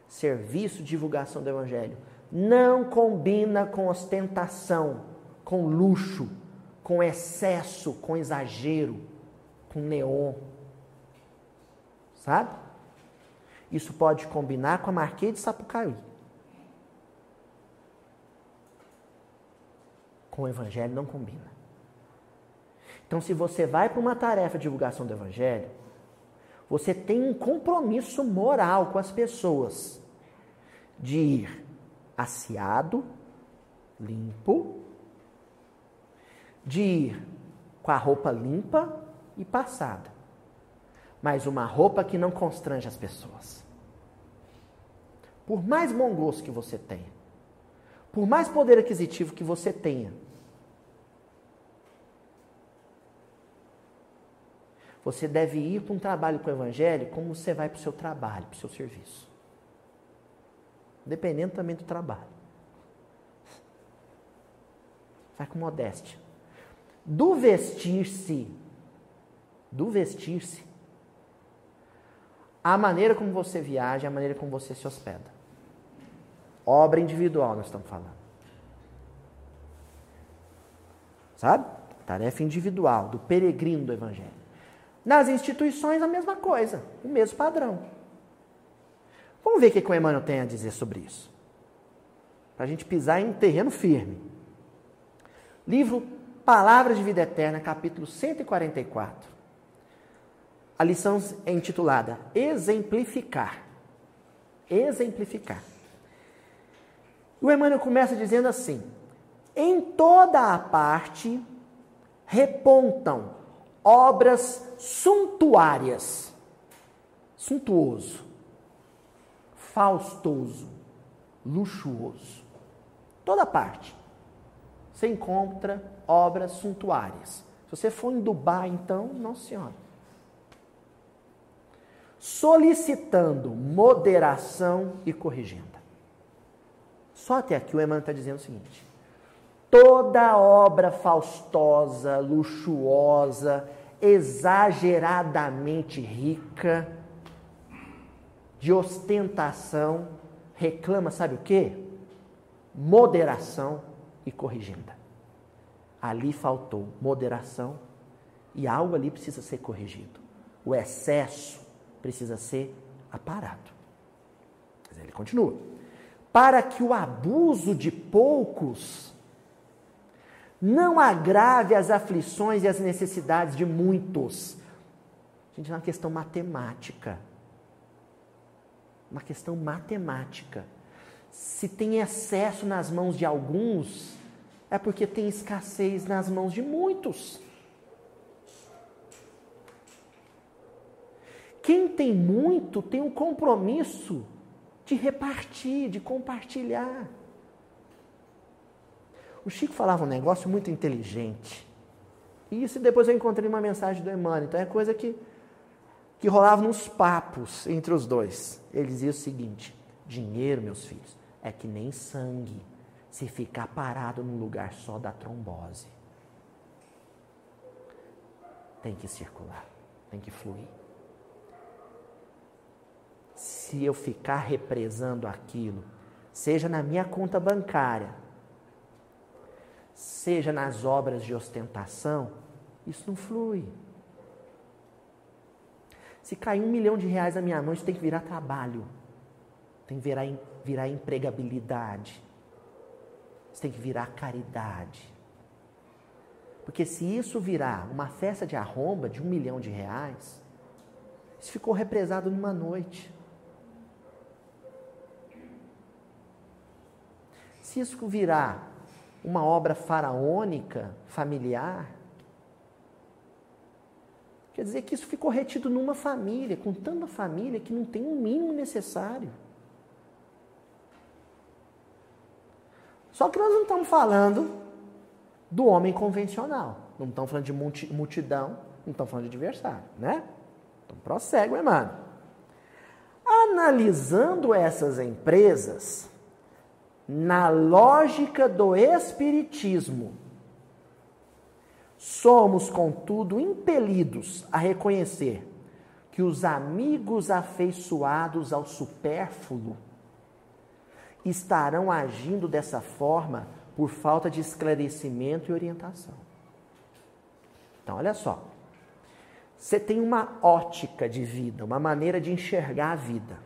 Speaker 1: serviço divulgação do Evangelho, não combina com ostentação, com luxo, com excesso, com exagero, com neon. Sabe? Isso pode combinar com a Marquês de Sapucaí. Com o Evangelho não combina. Então, se você vai para uma tarefa de divulgação do Evangelho, você tem um compromisso moral com as pessoas de ir aciado, limpo, de ir com a roupa limpa e passada, mas uma roupa que não constrange as pessoas. Por mais bom gosto que você tenha, por mais poder aquisitivo que você tenha, Você deve ir para um trabalho com o Evangelho como você vai para o seu trabalho, para o seu serviço. Dependendo também do trabalho. Vai com modéstia. Do vestir-se, do vestir-se, a maneira como você viaja, a maneira como você se hospeda. Obra individual, nós estamos falando. Sabe? Tarefa individual, do peregrino do Evangelho. Nas instituições, a mesma coisa, o mesmo padrão. Vamos ver o que o Emmanuel tem a dizer sobre isso. Para a gente pisar em terreno firme. Livro Palavras de Vida Eterna, capítulo 144. A lição é intitulada Exemplificar. Exemplificar. O Emmanuel começa dizendo assim: Em toda a parte repontam obras suntuárias. Suntuoso, faustoso, luxuoso. Toda parte. Você encontra obras suntuárias. Se você for em Dubai, então, nossa senhora. Solicitando moderação e corrigenda. Só até aqui o Emmanuel está dizendo o seguinte: toda obra faustosa, luxuosa, exageradamente rica, de ostentação, reclama, sabe o que? Moderação e corrigenda. Ali faltou moderação e algo ali precisa ser corrigido. O excesso precisa ser aparado. Mas ele continua. Para que o abuso de poucos não agrave as aflições e as necessidades de muitos. Gente, é uma questão matemática. Uma questão matemática. Se tem excesso nas mãos de alguns, é porque tem escassez nas mãos de muitos. Quem tem muito tem um compromisso de repartir, de compartilhar. O Chico falava um negócio muito inteligente. E isso depois eu encontrei uma mensagem do Emmanuel. Então é coisa que, que rolava nos papos entre os dois. Ele dizia o seguinte: dinheiro, meus filhos, é que nem sangue. Se ficar parado num lugar só da trombose. Tem que circular, tem que fluir. Se eu ficar represando aquilo, seja na minha conta bancária, seja nas obras de ostentação, isso não flui. Se cair um milhão de reais na minha mão, isso tem que virar trabalho, tem que virar, virar empregabilidade, isso tem que virar caridade. Porque se isso virar uma festa de arromba de um milhão de reais, isso ficou represado numa noite. Isso virar uma obra faraônica, familiar. Quer dizer que isso ficou retido numa família, com tanta família que não tem o mínimo necessário. Só que nós não estamos falando do homem convencional. Não estão falando de multidão, não estão falando de adversário, né? Então prossegue o Emmanuel. Analisando essas empresas, na lógica do Espiritismo, somos, contudo, impelidos a reconhecer que os amigos afeiçoados ao supérfluo estarão agindo dessa forma por falta de esclarecimento e orientação. Então, olha só. Você tem uma ótica de vida, uma maneira de enxergar a vida.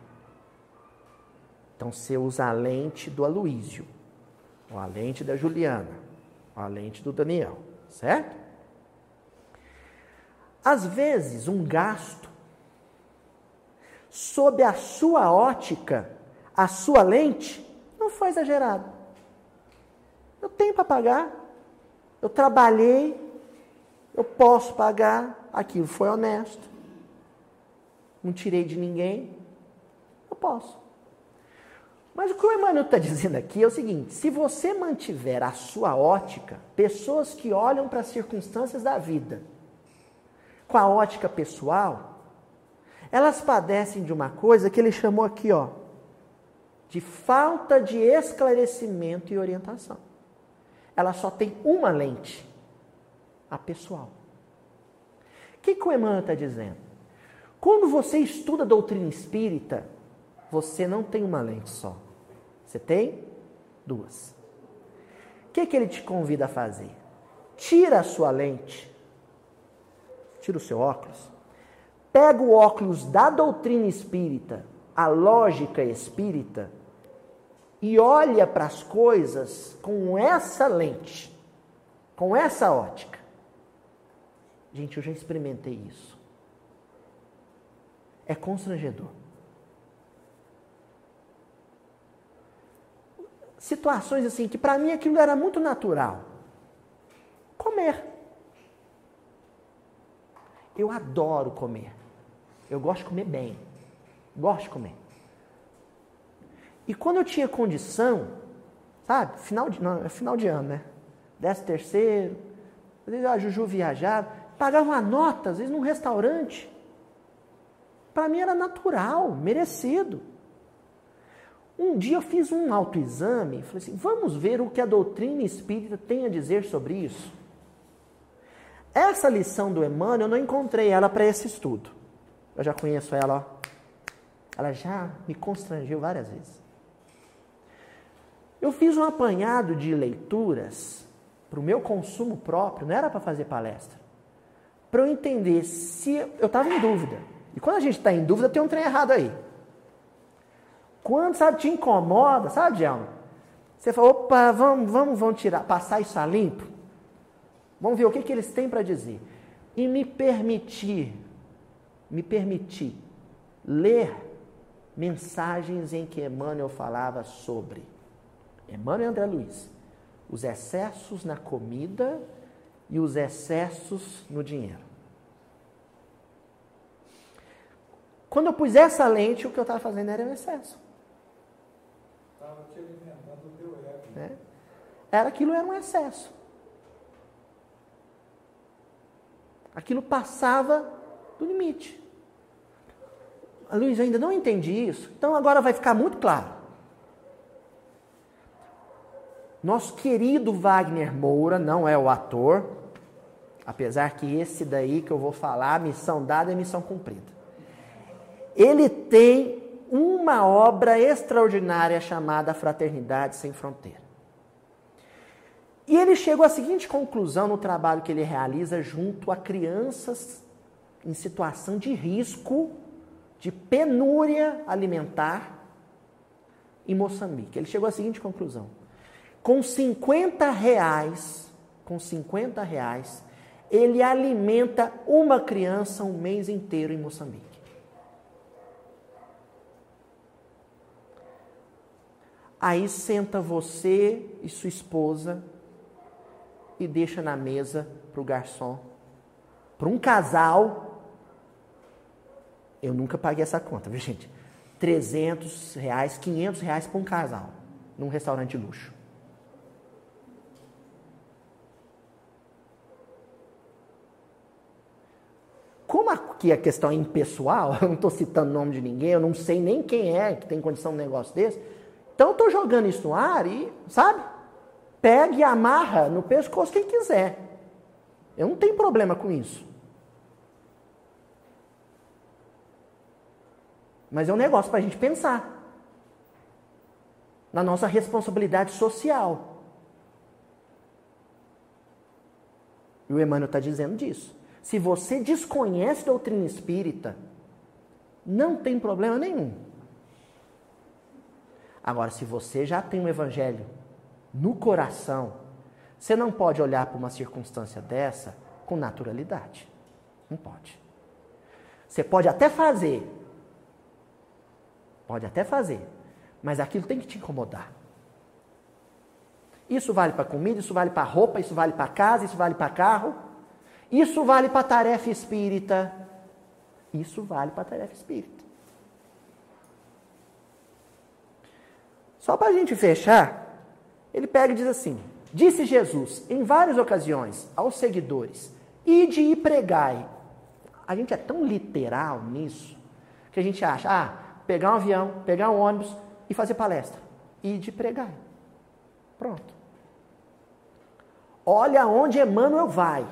Speaker 1: Então, você usa a lente do Aloísio, ou a lente da Juliana, ou a lente do Daniel, certo? Às vezes, um gasto, sob a sua ótica, a sua lente, não foi exagerado. Eu tenho para pagar, eu trabalhei, eu posso pagar, aquilo foi honesto, não tirei de ninguém, eu posso. Mas o que o Emmanuel está dizendo aqui é o seguinte: se você mantiver a sua ótica, pessoas que olham para as circunstâncias da vida, com a ótica pessoal, elas padecem de uma coisa que ele chamou aqui, ó, de falta de esclarecimento e orientação. Ela só tem uma lente, a pessoal. O que, que o Emmanuel está dizendo? Quando você estuda a doutrina espírita, você não tem uma lente só. Você tem duas. O que, que ele te convida a fazer? Tira a sua lente tira o seu óculos, pega o óculos da doutrina espírita, a lógica espírita, e olha para as coisas com essa lente, com essa ótica. Gente, eu já experimentei isso. É constrangedor. Situações assim que para mim aquilo era muito natural. Comer. Eu adoro comer. Eu gosto de comer bem. Gosto de comer. E quando eu tinha condição, sabe? Final de, não, é final de ano, né? Décimo terceiro, às vezes a Juju viajava, pagava uma nota, às vezes num restaurante. Para mim era natural, merecido. Um dia eu fiz um autoexame falei assim: vamos ver o que a doutrina espírita tem a dizer sobre isso. Essa lição do Emmanuel, eu não encontrei ela para esse estudo. Eu já conheço ela, ó. Ela já me constrangeu várias vezes. Eu fiz um apanhado de leituras para o meu consumo próprio, não era para fazer palestra. Para eu entender se eu estava em dúvida. E quando a gente está em dúvida, tem um trem errado aí. Quando, sabe, te incomoda, sabe, Djalma? Você fala, opa, vamos, vamos, vamos tirar, passar isso a limpo. Vamos ver o que, que eles têm para dizer. E me permitir, me permitir ler mensagens em que Emmanuel falava sobre Emmanuel André Luiz, os excessos na comida e os excessos no dinheiro. Quando eu pus essa lente, o que eu estava fazendo era um excesso.
Speaker 2: Estava te alimentando o teu ego.
Speaker 1: É. Era aquilo era um excesso. Aquilo passava do limite. Luiz, eu ainda não entendi isso. Então agora vai ficar muito claro. Nosso querido Wagner Moura não é o ator, apesar que esse daí que eu vou falar, missão dada é missão cumprida. Ele tem uma obra extraordinária chamada Fraternidade Sem Fronteira. E ele chegou à seguinte conclusão no trabalho que ele realiza junto a crianças em situação de risco, de penúria alimentar em Moçambique. Ele chegou à seguinte conclusão: com 50 reais, com 50 reais, ele alimenta uma criança um mês inteiro em Moçambique. Aí senta você e sua esposa e deixa na mesa para o garçom. Para um casal, eu nunca paguei essa conta, viu gente? 300 reais, 500 reais para um casal, num restaurante de luxo. que a questão é impessoal, eu não estou citando o nome de ninguém, eu não sei nem quem é que tem condição de um negócio desse. Então eu estou jogando isso no ar e, sabe? Pega e amarra no pescoço quem quiser. Eu não tenho problema com isso. Mas é um negócio para a gente pensar. Na nossa responsabilidade social. E o Emmanuel está dizendo disso. Se você desconhece doutrina espírita, não tem problema nenhum. Agora, se você já tem o evangelho no coração, você não pode olhar para uma circunstância dessa com naturalidade. Não pode. Você pode até fazer. Pode até fazer. Mas aquilo tem que te incomodar. Isso vale para comida, isso vale para roupa, isso vale para casa, isso vale para carro. Isso vale para tarefa espírita. Isso vale para tarefa espírita. Só para a gente fechar, ele pega e diz assim: Disse Jesus em várias ocasiões aos seguidores: Ide e pregai. A gente é tão literal nisso que a gente acha, ah, pegar um avião, pegar um ônibus e fazer palestra. Ide e pregai. Pronto. Olha onde Emmanuel vai.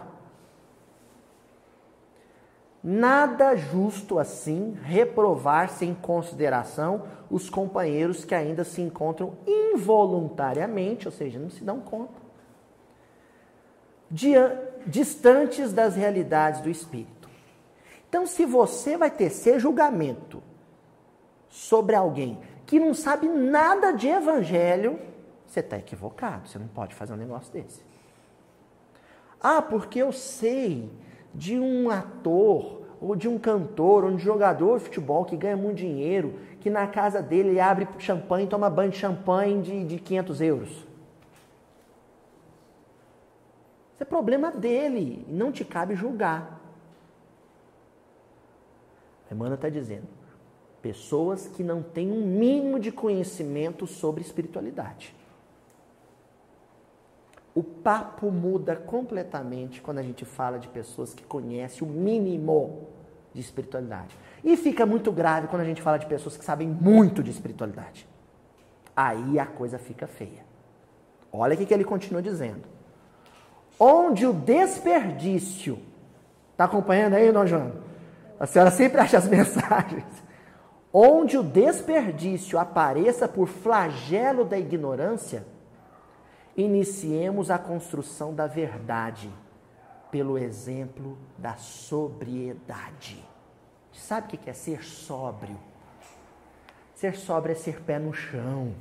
Speaker 1: Nada justo assim reprovar sem consideração os companheiros que ainda se encontram involuntariamente, ou seja, não se dão conta, distantes das realidades do espírito. Então, se você vai tecer julgamento sobre alguém que não sabe nada de evangelho, você está equivocado, você não pode fazer um negócio desse. Ah, porque eu sei de um ator, ou de um cantor, ou de um jogador de futebol que ganha muito dinheiro, que na casa dele ele abre champanhe toma banho de champanhe de, de 500 euros. Isso é problema dele, não te cabe julgar. A Emmanuel está dizendo, pessoas que não têm um mínimo de conhecimento sobre espiritualidade. O papo muda completamente quando a gente fala de pessoas que conhecem o mínimo de espiritualidade. E fica muito grave quando a gente fala de pessoas que sabem muito de espiritualidade. Aí a coisa fica feia. Olha o que ele continua dizendo. Onde o desperdício. Está acompanhando aí, Dom João? A senhora sempre acha as mensagens. Onde o desperdício apareça por flagelo da ignorância iniciemos a construção da verdade pelo exemplo da sobriedade. Sabe o que é ser sóbrio? Ser sóbrio é ser pé no chão,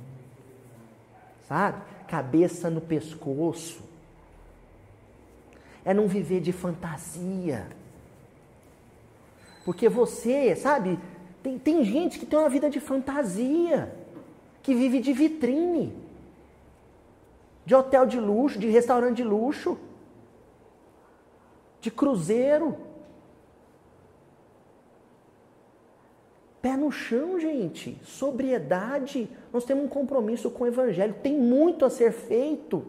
Speaker 1: sabe? Cabeça no pescoço. É não viver de fantasia. Porque você, sabe, tem, tem gente que tem uma vida de fantasia, que vive de vitrine de hotel de luxo, de restaurante de luxo, de cruzeiro. Pé no chão, gente. Sobriedade. Nós temos um compromisso com o Evangelho. Tem muito a ser feito.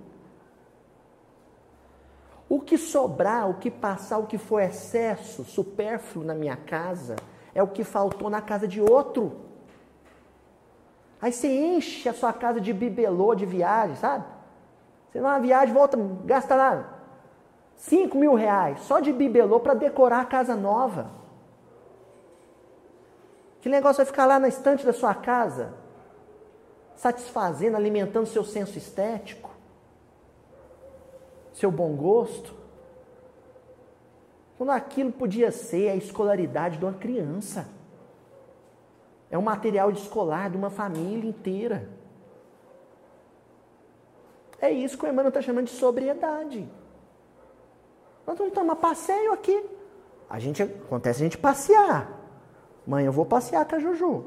Speaker 1: O que sobrar, o que passar, o que for excesso, supérfluo na minha casa, é o que faltou na casa de outro. Aí você enche a sua casa de bibelô de viagem, sabe? Você vai uma viagem, volta, gasta lá 5 mil reais só de bibelô para decorar a casa nova. Que negócio vai ficar lá na estante da sua casa, satisfazendo, alimentando seu senso estético, seu bom gosto. Quando aquilo podia ser a escolaridade de uma criança. É um material escolar de uma família inteira. É isso que o Emmanuel está chamando de sobriedade. Nós não estamos a passeio aqui. A gente, acontece a gente passear. Mãe, eu vou passear com a Juju.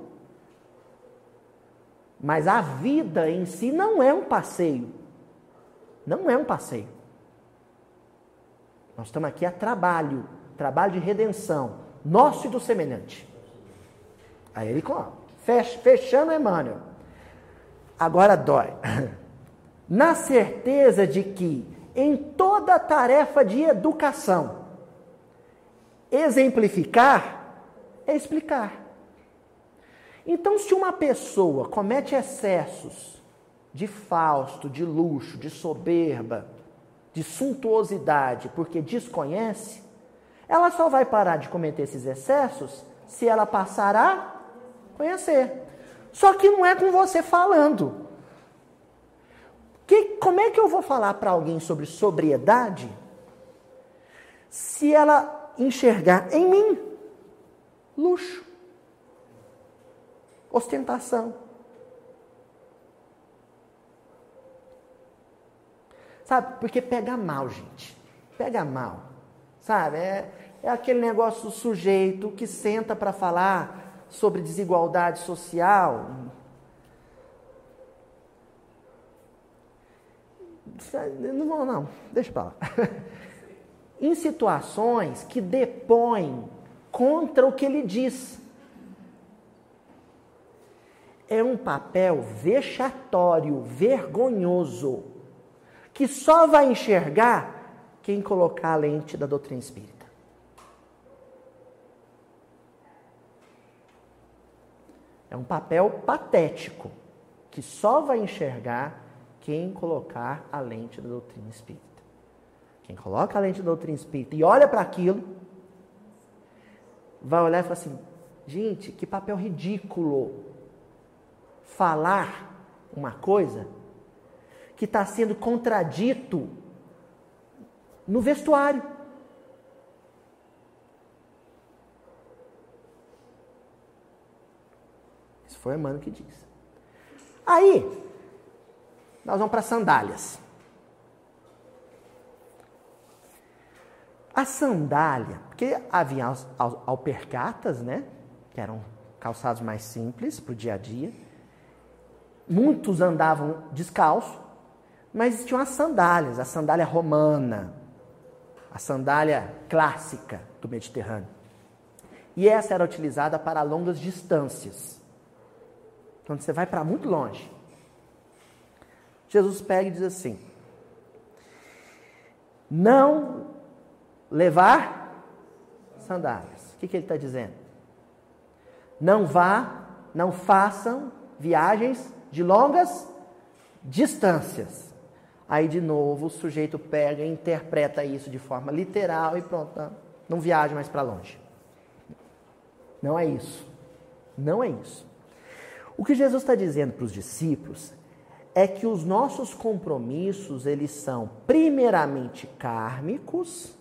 Speaker 1: Mas a vida em si não é um passeio. Não é um passeio. Nós estamos aqui a trabalho, trabalho de redenção, nosso e do semelhante. Aí ele, fechando Emmanuel. Agora dói. na certeza de que em toda tarefa de educação Exemplificar é explicar. Então, se uma pessoa comete excessos de fausto, de luxo, de soberba, de suntuosidade, porque desconhece, ela só vai parar de cometer esses excessos se ela passar a conhecer. Só que não é com você falando. Que, como é que eu vou falar para alguém sobre sobriedade se ela enxergar em mim luxo, ostentação? Sabe? Porque pega mal, gente. Pega mal. Sabe? É, é aquele negócio do sujeito que senta para falar sobre desigualdade social. Não vou, não, deixa para lá. em situações que depõem contra o que ele diz. É um papel vexatório, vergonhoso que só vai enxergar quem colocar a lente da doutrina espírita. É um papel patético que só vai enxergar quem colocar a lente da doutrina espírita. Quem coloca a lente da doutrina espírita e olha para aquilo, vai olhar e falar assim: gente, que papel ridículo falar uma coisa que está sendo contradito no vestuário. Isso foi Emmanuel que disse. Aí, nós vamos para sandálias. A sandália, porque havia as alpercatas, né? Que eram calçados mais simples para o dia a dia. Muitos andavam descalço. Mas existiam as sandálias, a sandália romana, a sandália clássica do Mediterrâneo. E essa era utilizada para longas distâncias. Quando você vai para muito longe. Jesus pega e diz assim: Não levar sandálias. O que, que ele está dizendo? Não vá, não façam viagens de longas distâncias. Aí, de novo, o sujeito pega e interpreta isso de forma literal e pronto, não, não viaja mais para longe. Não é isso. Não é isso. O que Jesus está dizendo para os discípulos é que os nossos compromissos, eles são primeiramente kármicos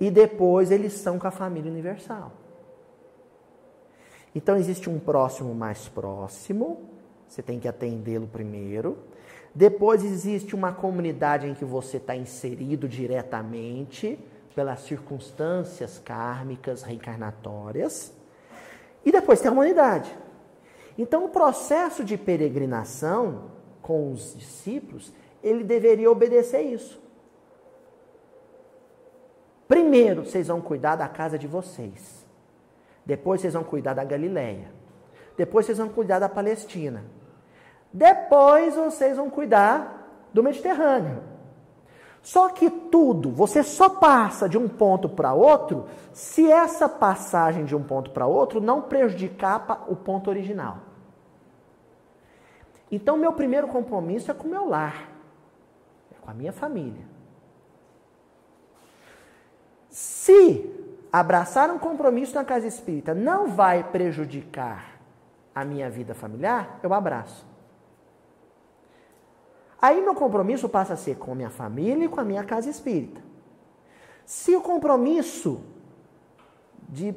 Speaker 1: e depois eles são com a família universal. Então existe um próximo mais próximo, você tem que atendê-lo primeiro. Depois existe uma comunidade em que você está inserido diretamente pelas circunstâncias kármicas reencarnatórias. E depois tem a humanidade. Então, o processo de peregrinação com os discípulos, ele deveria obedecer isso. Primeiro, vocês vão cuidar da casa de vocês. Depois, vocês vão cuidar da Galileia. Depois, vocês vão cuidar da Palestina. Depois vocês vão cuidar do Mediterrâneo. Só que tudo, você só passa de um ponto para outro se essa passagem de um ponto para outro não prejudicar o ponto original. Então, meu primeiro compromisso é com o meu lar, é com a minha família. Se abraçar um compromisso na casa espírita não vai prejudicar a minha vida familiar, eu abraço. Aí meu compromisso passa a ser com a minha família e com a minha casa espírita. Se o compromisso de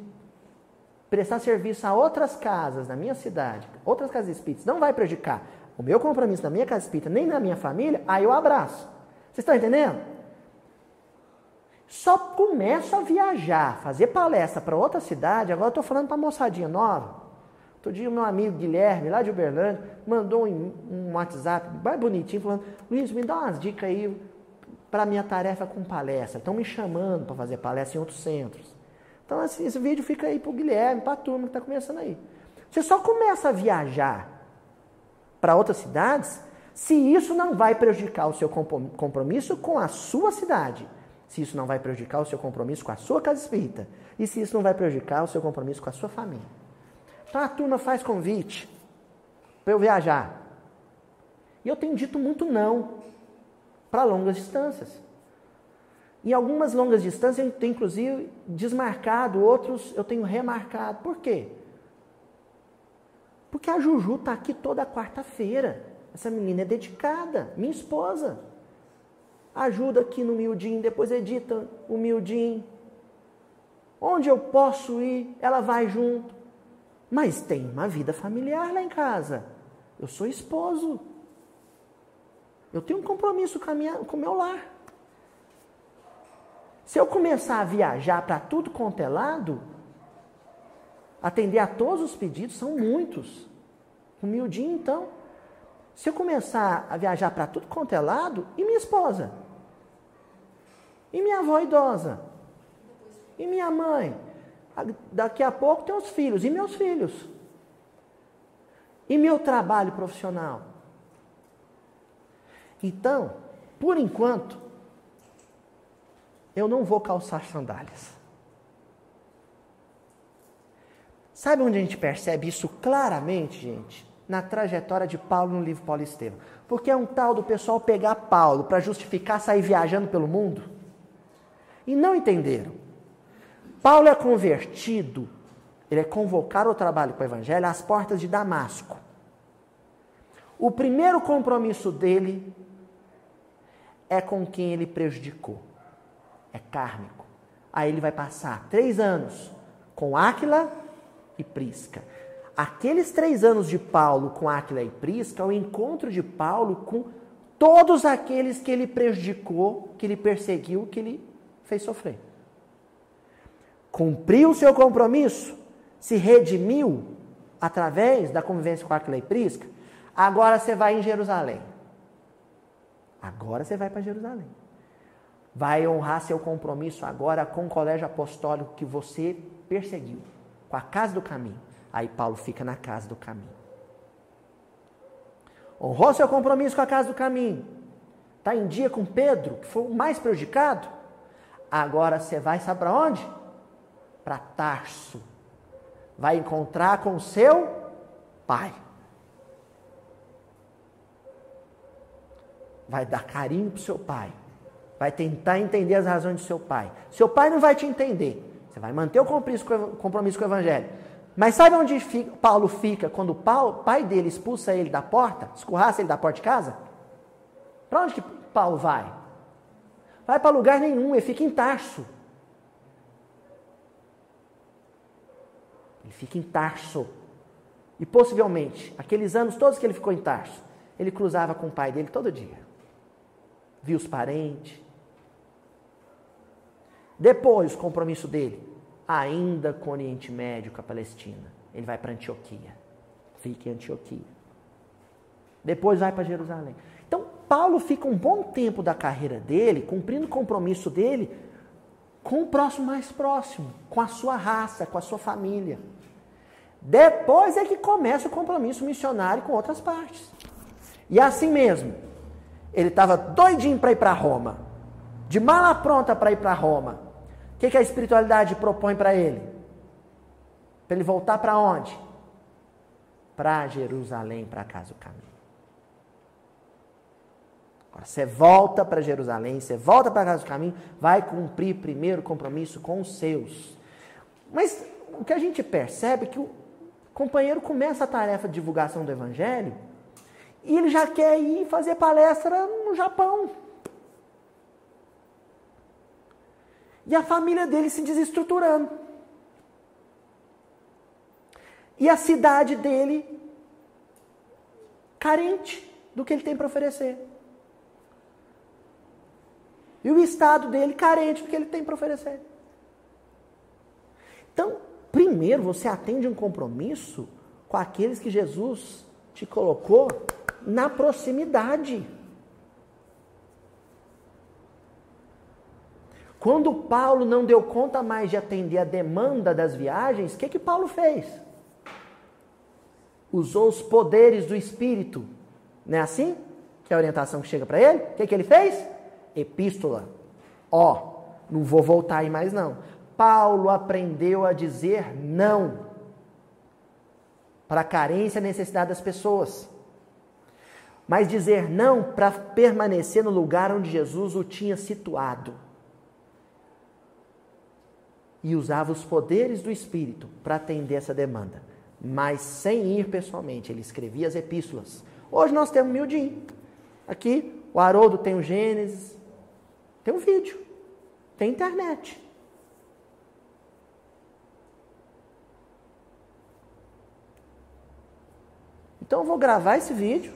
Speaker 1: prestar serviço a outras casas na minha cidade, outras casas espíritas, não vai prejudicar o meu compromisso na minha casa espírita, nem na minha família, aí eu abraço. Vocês estão entendendo? Só começo a viajar, fazer palestra para outra cidade, agora estou falando para a moçadinha nova, Outro dia, meu amigo Guilherme, lá de Uberlândia, mandou um, um WhatsApp bem bonitinho, falando: Luiz, me dá umas dicas aí para minha tarefa com palestra. Estão me chamando para fazer palestra em outros centros. Então, assim, esse vídeo fica aí para o Guilherme, para a turma que está começando aí. Você só começa a viajar para outras cidades se isso não vai prejudicar o seu compromisso com a sua cidade. se isso não vai prejudicar o seu compromisso com a sua casa espírita e se isso não vai prejudicar o seu compromisso com a sua família. Então a turma faz convite para eu viajar. E eu tenho dito muito não para longas distâncias. Em algumas longas distâncias eu tenho inclusive desmarcado, outros eu tenho remarcado. Por quê? Porque a Juju está aqui toda quarta-feira. Essa menina é dedicada, minha esposa. Ajuda aqui no miudinho, depois edita o miudinho. Onde eu posso ir, ela vai junto. Mas tem uma vida familiar lá em casa. Eu sou esposo. Eu tenho um compromisso com, o meu lar. Se eu começar a viajar para tudo quanto é lado, atender a todos os pedidos, são muitos. Humildinho, então. Se eu começar a viajar para tudo quanto é lado, e minha esposa? E minha avó idosa? E minha mãe? Daqui a pouco tem os filhos. E meus filhos? E meu trabalho profissional? Então, por enquanto, eu não vou calçar sandálias. Sabe onde a gente percebe isso claramente, gente? Na trajetória de Paulo no livro Paulo Estevam. Porque é um tal do pessoal pegar Paulo para justificar sair viajando pelo mundo. E não entenderam. Paulo é convertido, ele é convocado ao trabalho com o evangelho às portas de Damasco. O primeiro compromisso dele é com quem ele prejudicou é kármico. Aí ele vai passar três anos com Áquila e Prisca. Aqueles três anos de Paulo com Áquila e Prisca é o encontro de Paulo com todos aqueles que ele prejudicou, que ele perseguiu, que ele fez sofrer. Cumpriu o seu compromisso, se redimiu através da convivência com Áquila e Prisca, agora você vai em Jerusalém. Agora você vai para Jerusalém vai honrar seu compromisso agora com o colégio apostólico que você perseguiu, com a casa do caminho. Aí Paulo fica na casa do caminho. Honrou seu compromisso com a casa do caminho. Está em dia com Pedro, que foi o mais prejudicado. Agora você vai, sabe para onde? Para Tarso. Vai encontrar com seu pai. Vai dar carinho para seu pai vai tentar entender as razões do seu pai. Seu pai não vai te entender. Você vai manter o compromisso com o evangelho. Mas sabe onde fica, Paulo fica quando o pai dele expulsa ele da porta, escorraça ele da porta de casa? Para onde que Paulo vai? Vai para lugar nenhum, ele fica em Tarso. Ele fica em Tarso. E possivelmente, aqueles anos todos que ele ficou em Tarso, ele cruzava com o pai dele todo dia. Via os parentes, depois, o compromisso dele, ainda com o Oriente Médio, com a Palestina. Ele vai para Antioquia. Fica em Antioquia. Depois vai para Jerusalém. Então, Paulo fica um bom tempo da carreira dele, cumprindo o compromisso dele com o próximo mais próximo, com a sua raça, com a sua família. Depois é que começa o compromisso missionário com outras partes. E assim mesmo, ele estava doidinho para ir para Roma, de mala pronta para ir para Roma que, que a espiritualidade propõe para ele? Para ele voltar para onde? Para Jerusalém, para casa do caminho. Agora, você volta para Jerusalém, você volta para casa do caminho, vai cumprir primeiro o compromisso com os seus. Mas o que a gente percebe é que o companheiro começa a tarefa de divulgação do evangelho e ele já quer ir fazer palestra no Japão. E a família dele se desestruturando. E a cidade dele carente do que ele tem para oferecer. E o estado dele carente do que ele tem para oferecer. Então, primeiro você atende um compromisso com aqueles que Jesus te colocou na proximidade. Quando Paulo não deu conta mais de atender a demanda das viagens, o que, que Paulo fez? Usou os poderes do Espírito. Não é assim? Que é a orientação que chega para ele? O que, que ele fez? Epístola. Ó, Não vou voltar aí mais não. Paulo aprendeu a dizer não para a carência e necessidade das pessoas. Mas dizer não para permanecer no lugar onde Jesus o tinha situado. E usava os poderes do Espírito para atender essa demanda. Mas sem ir pessoalmente, ele escrevia as epístolas. Hoje nós temos miudinho. Aqui, o Haroldo tem o Gênesis, tem um vídeo, tem internet. Então eu vou gravar esse vídeo,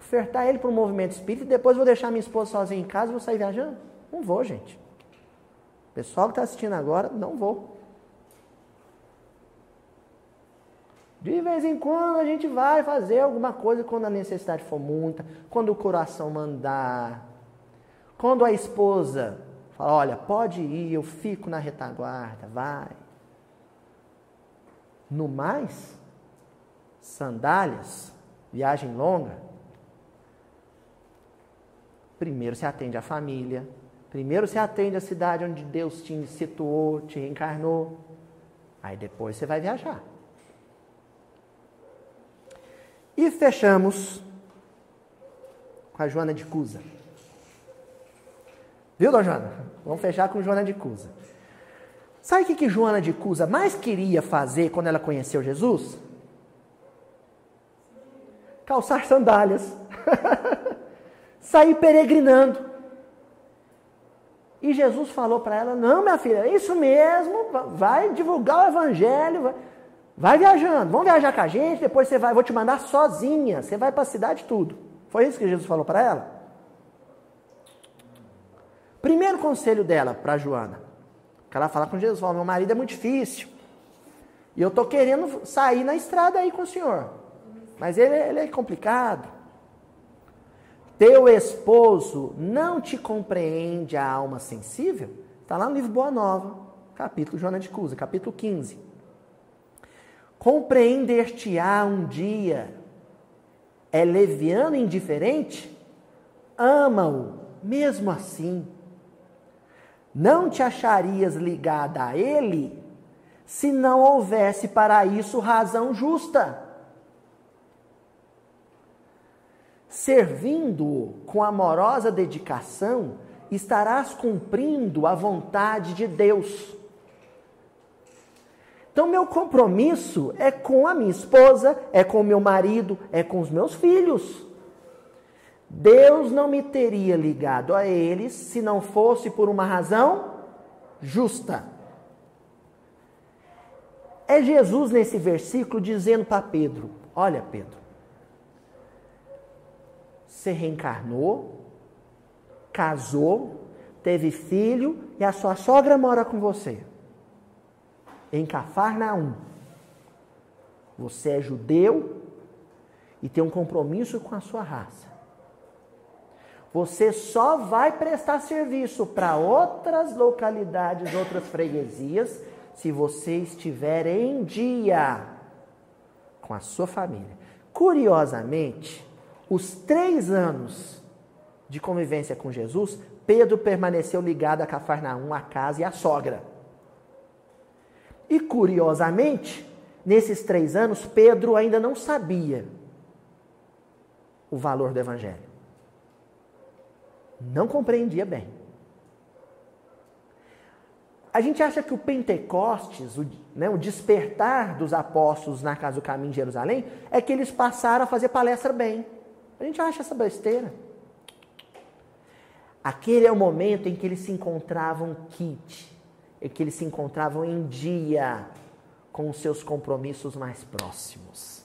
Speaker 1: ofertar ele para o movimento espírita e depois vou deixar minha esposa sozinha em casa e vou sair viajando? Não vou, gente. Pessoal que está assistindo agora, não vou. De vez em quando a gente vai fazer alguma coisa quando a necessidade for muita, quando o coração mandar, quando a esposa fala, olha, pode ir, eu fico na retaguarda, vai. No mais, sandálias, viagem longa, primeiro se atende à família, primeiro se atende à cidade onde Deus te situou, te reencarnou, aí depois você vai viajar. E fechamos com a Joana de Cusa. Viu, dona Joana? Vamos fechar com Joana de Cusa. Sabe o que, que Joana de Cusa mais queria fazer quando ela conheceu Jesus? calçar sandálias, sair peregrinando. E Jesus falou para ela: Não, minha filha, é isso mesmo, vai divulgar o evangelho, vai, vai, viajando, vamos viajar com a gente, depois você vai, vou te mandar sozinha, você vai para a cidade tudo. Foi isso que Jesus falou para ela? Primeiro conselho dela para Joana, que ela fala com Jesus, meu marido é muito difícil, e eu estou querendo sair na estrada aí com o senhor. Mas ele, ele é complicado. Teu esposo não te compreende a alma sensível? Está lá no livro Boa Nova, capítulo Joana de Cusa, capítulo 15. Compreender-te-á um dia é leviano e indiferente? Ama-o, mesmo assim. Não te acharias ligada a ele se não houvesse para isso razão justa. Servindo-o com amorosa dedicação, estarás cumprindo a vontade de Deus. Então, meu compromisso é com a minha esposa, é com o meu marido, é com os meus filhos. Deus não me teria ligado a eles se não fosse por uma razão justa. É Jesus nesse versículo dizendo para Pedro: Olha, Pedro, se reencarnou, casou, teve filho e a sua sogra mora com você. Em Cafarnaum. Você é judeu e tem um compromisso com a sua raça. Você só vai prestar serviço para outras localidades, outras freguesias, se você estiver em dia com a sua família. Curiosamente, os três anos de convivência com Jesus, Pedro permaneceu ligado a Cafarnaum, a casa e a sogra. E curiosamente, nesses três anos, Pedro ainda não sabia o valor do Evangelho. Não compreendia bem. A gente acha que o Pentecostes, o, né, o despertar dos apóstolos na casa do caminho de Jerusalém, é que eles passaram a fazer palestra bem. A gente acha essa besteira. Aquele é o momento em que eles se encontravam kit, em que eles se encontravam em dia com os seus compromissos mais próximos.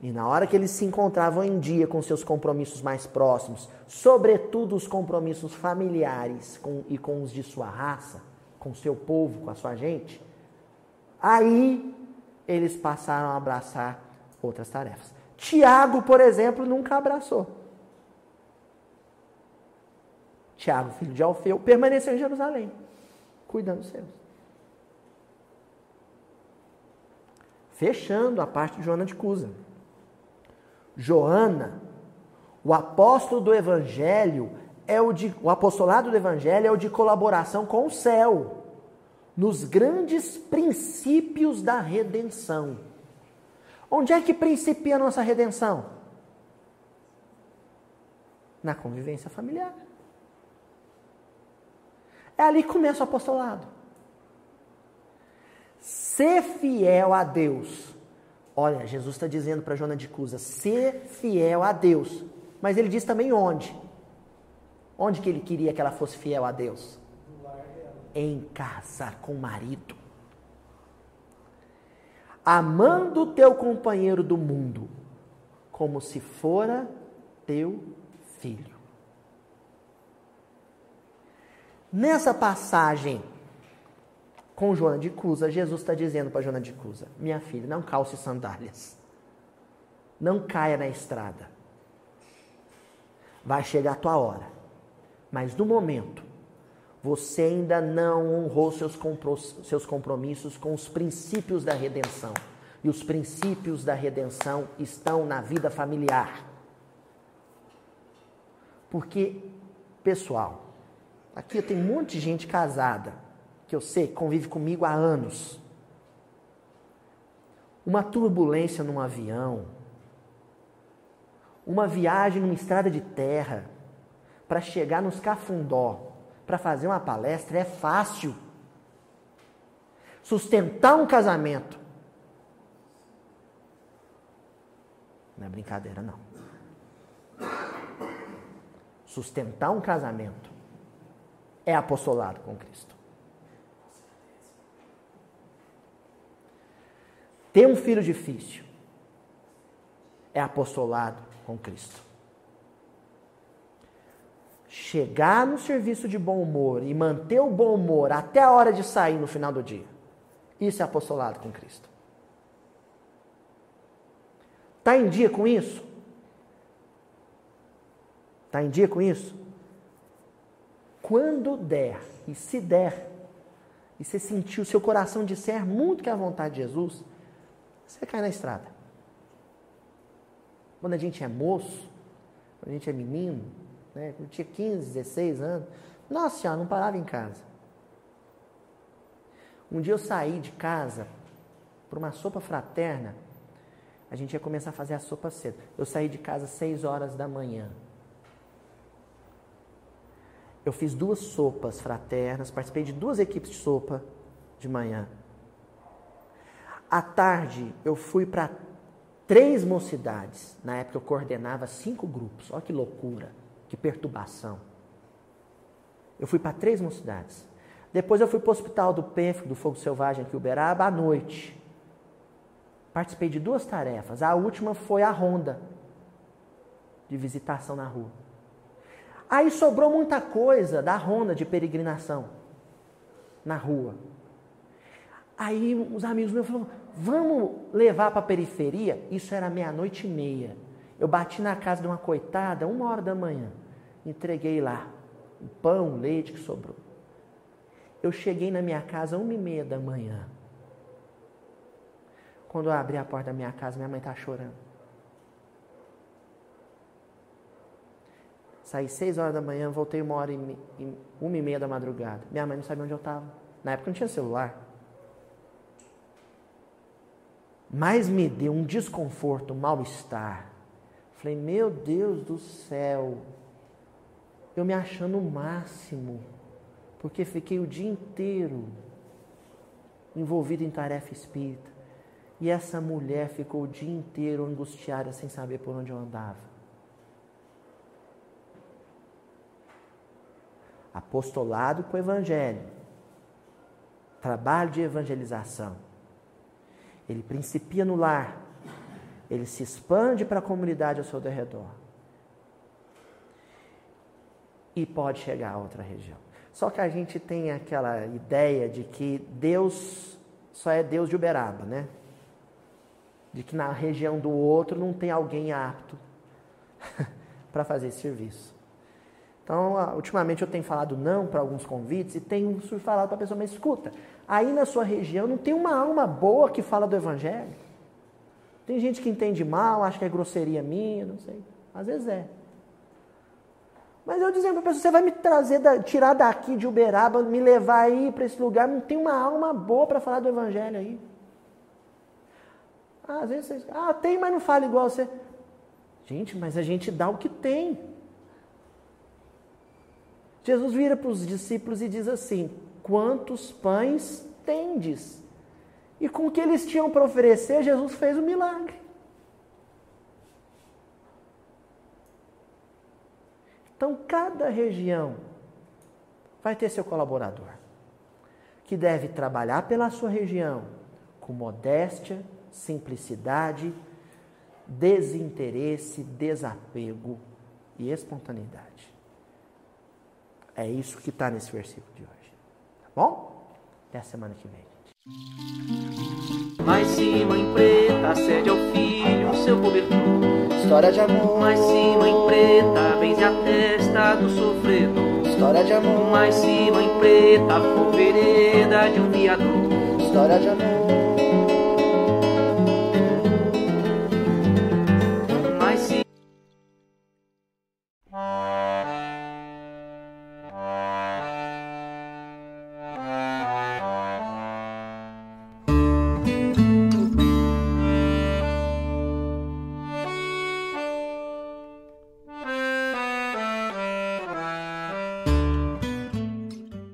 Speaker 1: E na hora que eles se encontravam em dia com seus compromissos mais próximos, sobretudo os compromissos familiares com, e com os de sua raça, com seu povo, com a sua gente, aí eles passaram a abraçar outras tarefas. Tiago, por exemplo, nunca abraçou. Tiago, filho de Alfeu, permaneceu em Jerusalém, cuidando dos seus. Fechando a parte de Joana de Cusa. Joana, o apóstolo do Evangelho, é o de o apostolado do evangelho é o de colaboração com o céu nos grandes princípios da redenção. Onde é que principia a nossa redenção? Na convivência familiar. É ali que começa o apostolado. Ser fiel a Deus. Olha, Jesus está dizendo para Joana de Cusa, ser fiel a Deus. Mas ele diz também onde. Onde que ele queria que ela fosse fiel a Deus? Em casa com o marido. Amando o teu companheiro do mundo, como se fora teu filho. Nessa passagem com Joana de Cusa, Jesus está dizendo para Joana de Cusa: Minha filha, não calce sandálias. Não caia na estrada. Vai chegar a tua hora. Mas no momento, você ainda não honrou seus, seus compromissos com os princípios da redenção. E os princípios da redenção estão na vida familiar. Porque, pessoal, aqui eu tenho um monte de gente casada que eu sei que convive comigo há anos. Uma turbulência num avião, uma viagem numa estrada de terra para chegar nos Cafundó, para fazer uma palestra é fácil. Sustentar um casamento não é brincadeira não. Sustentar um casamento é apostolado com Cristo. Ter um filho difícil é apostolado com Cristo. Chegar no serviço de bom humor e manter o bom humor até a hora de sair no final do dia. Isso é apostolado com Cristo. Está em dia com isso? Está em dia com isso? Quando der, e se der, e você sentir o seu coração disser muito que é a vontade de Jesus, você cai na estrada. Quando a gente é moço, quando a gente é menino, né, quando tinha 15, 16 anos, nossa senhora, não parava em casa. Um dia eu saí de casa para uma sopa fraterna, a gente ia começar a fazer a sopa cedo. Eu saí de casa às 6 horas da manhã. Eu fiz duas sopas fraternas, participei de duas equipes de sopa de manhã. À tarde, eu fui para três mocidades. Na época, eu coordenava cinco grupos. Olha que loucura, que perturbação. Eu fui para três mocidades. Depois, eu fui para o Hospital do PENF, do Fogo Selvagem, aqui em Uberaba, à noite. Participei de duas tarefas. A última foi a ronda de visitação na rua. Aí sobrou muita coisa da ronda de peregrinação na rua. Aí os amigos meus falaram: vamos levar para a periferia? Isso era meia-noite e meia. Eu bati na casa de uma coitada, uma hora da manhã. Entreguei lá o pão, o leite que sobrou. Eu cheguei na minha casa uma e meia da manhã. Quando eu abri a porta da minha casa, minha mãe estava chorando. Saí seis horas da manhã, voltei uma hora e, uma e meia da madrugada. Minha mãe não sabia onde eu estava. Na época não tinha celular. Mas me deu um desconforto, um mal-estar. Falei, meu Deus do céu, eu me achando o máximo, porque fiquei o dia inteiro envolvido em tarefa espírita. E essa mulher ficou o dia inteiro angustiada, sem saber por onde eu andava. Apostolado com o Evangelho, trabalho de evangelização ele principia no lar, ele se expande para a comunidade ao seu redor. E pode chegar a outra região. Só que a gente tem aquela ideia de que Deus só é Deus de Uberaba, né? De que na região do outro não tem alguém apto para fazer esse serviço. Então, ultimamente eu tenho falado não para alguns convites e tenho falado para a pessoa, mas escuta, aí na sua região não tem uma alma boa que fala do Evangelho? Tem gente que entende mal, acha que é grosseria minha, não sei. Às vezes é. Mas eu dizendo para a pessoa, você vai me trazer, da, tirar daqui de Uberaba, me levar aí para esse lugar, não tem uma alma boa para falar do evangelho aí. Ah, às vezes você, ah, tem, mas não fala igual você. Gente, mas a gente dá o que tem. Jesus vira para os discípulos e diz assim: Quantos pães tendes? E com o que eles tinham para oferecer, Jesus fez o milagre. Então, cada região vai ter seu colaborador, que deve trabalhar pela sua região com modéstia, simplicidade, desinteresse, desapego e espontaneidade. É isso que está nesse versículo de hoje. Tá bom? Até a semana que vem.
Speaker 3: Mas se mãe preta cede ao filho seu cobertor.
Speaker 1: História de amor.
Speaker 3: Mas se mãe preta benze a testa do sofredor.
Speaker 1: História de amor.
Speaker 3: Mas se mãe preta for vereda de um viador.
Speaker 1: História de amor.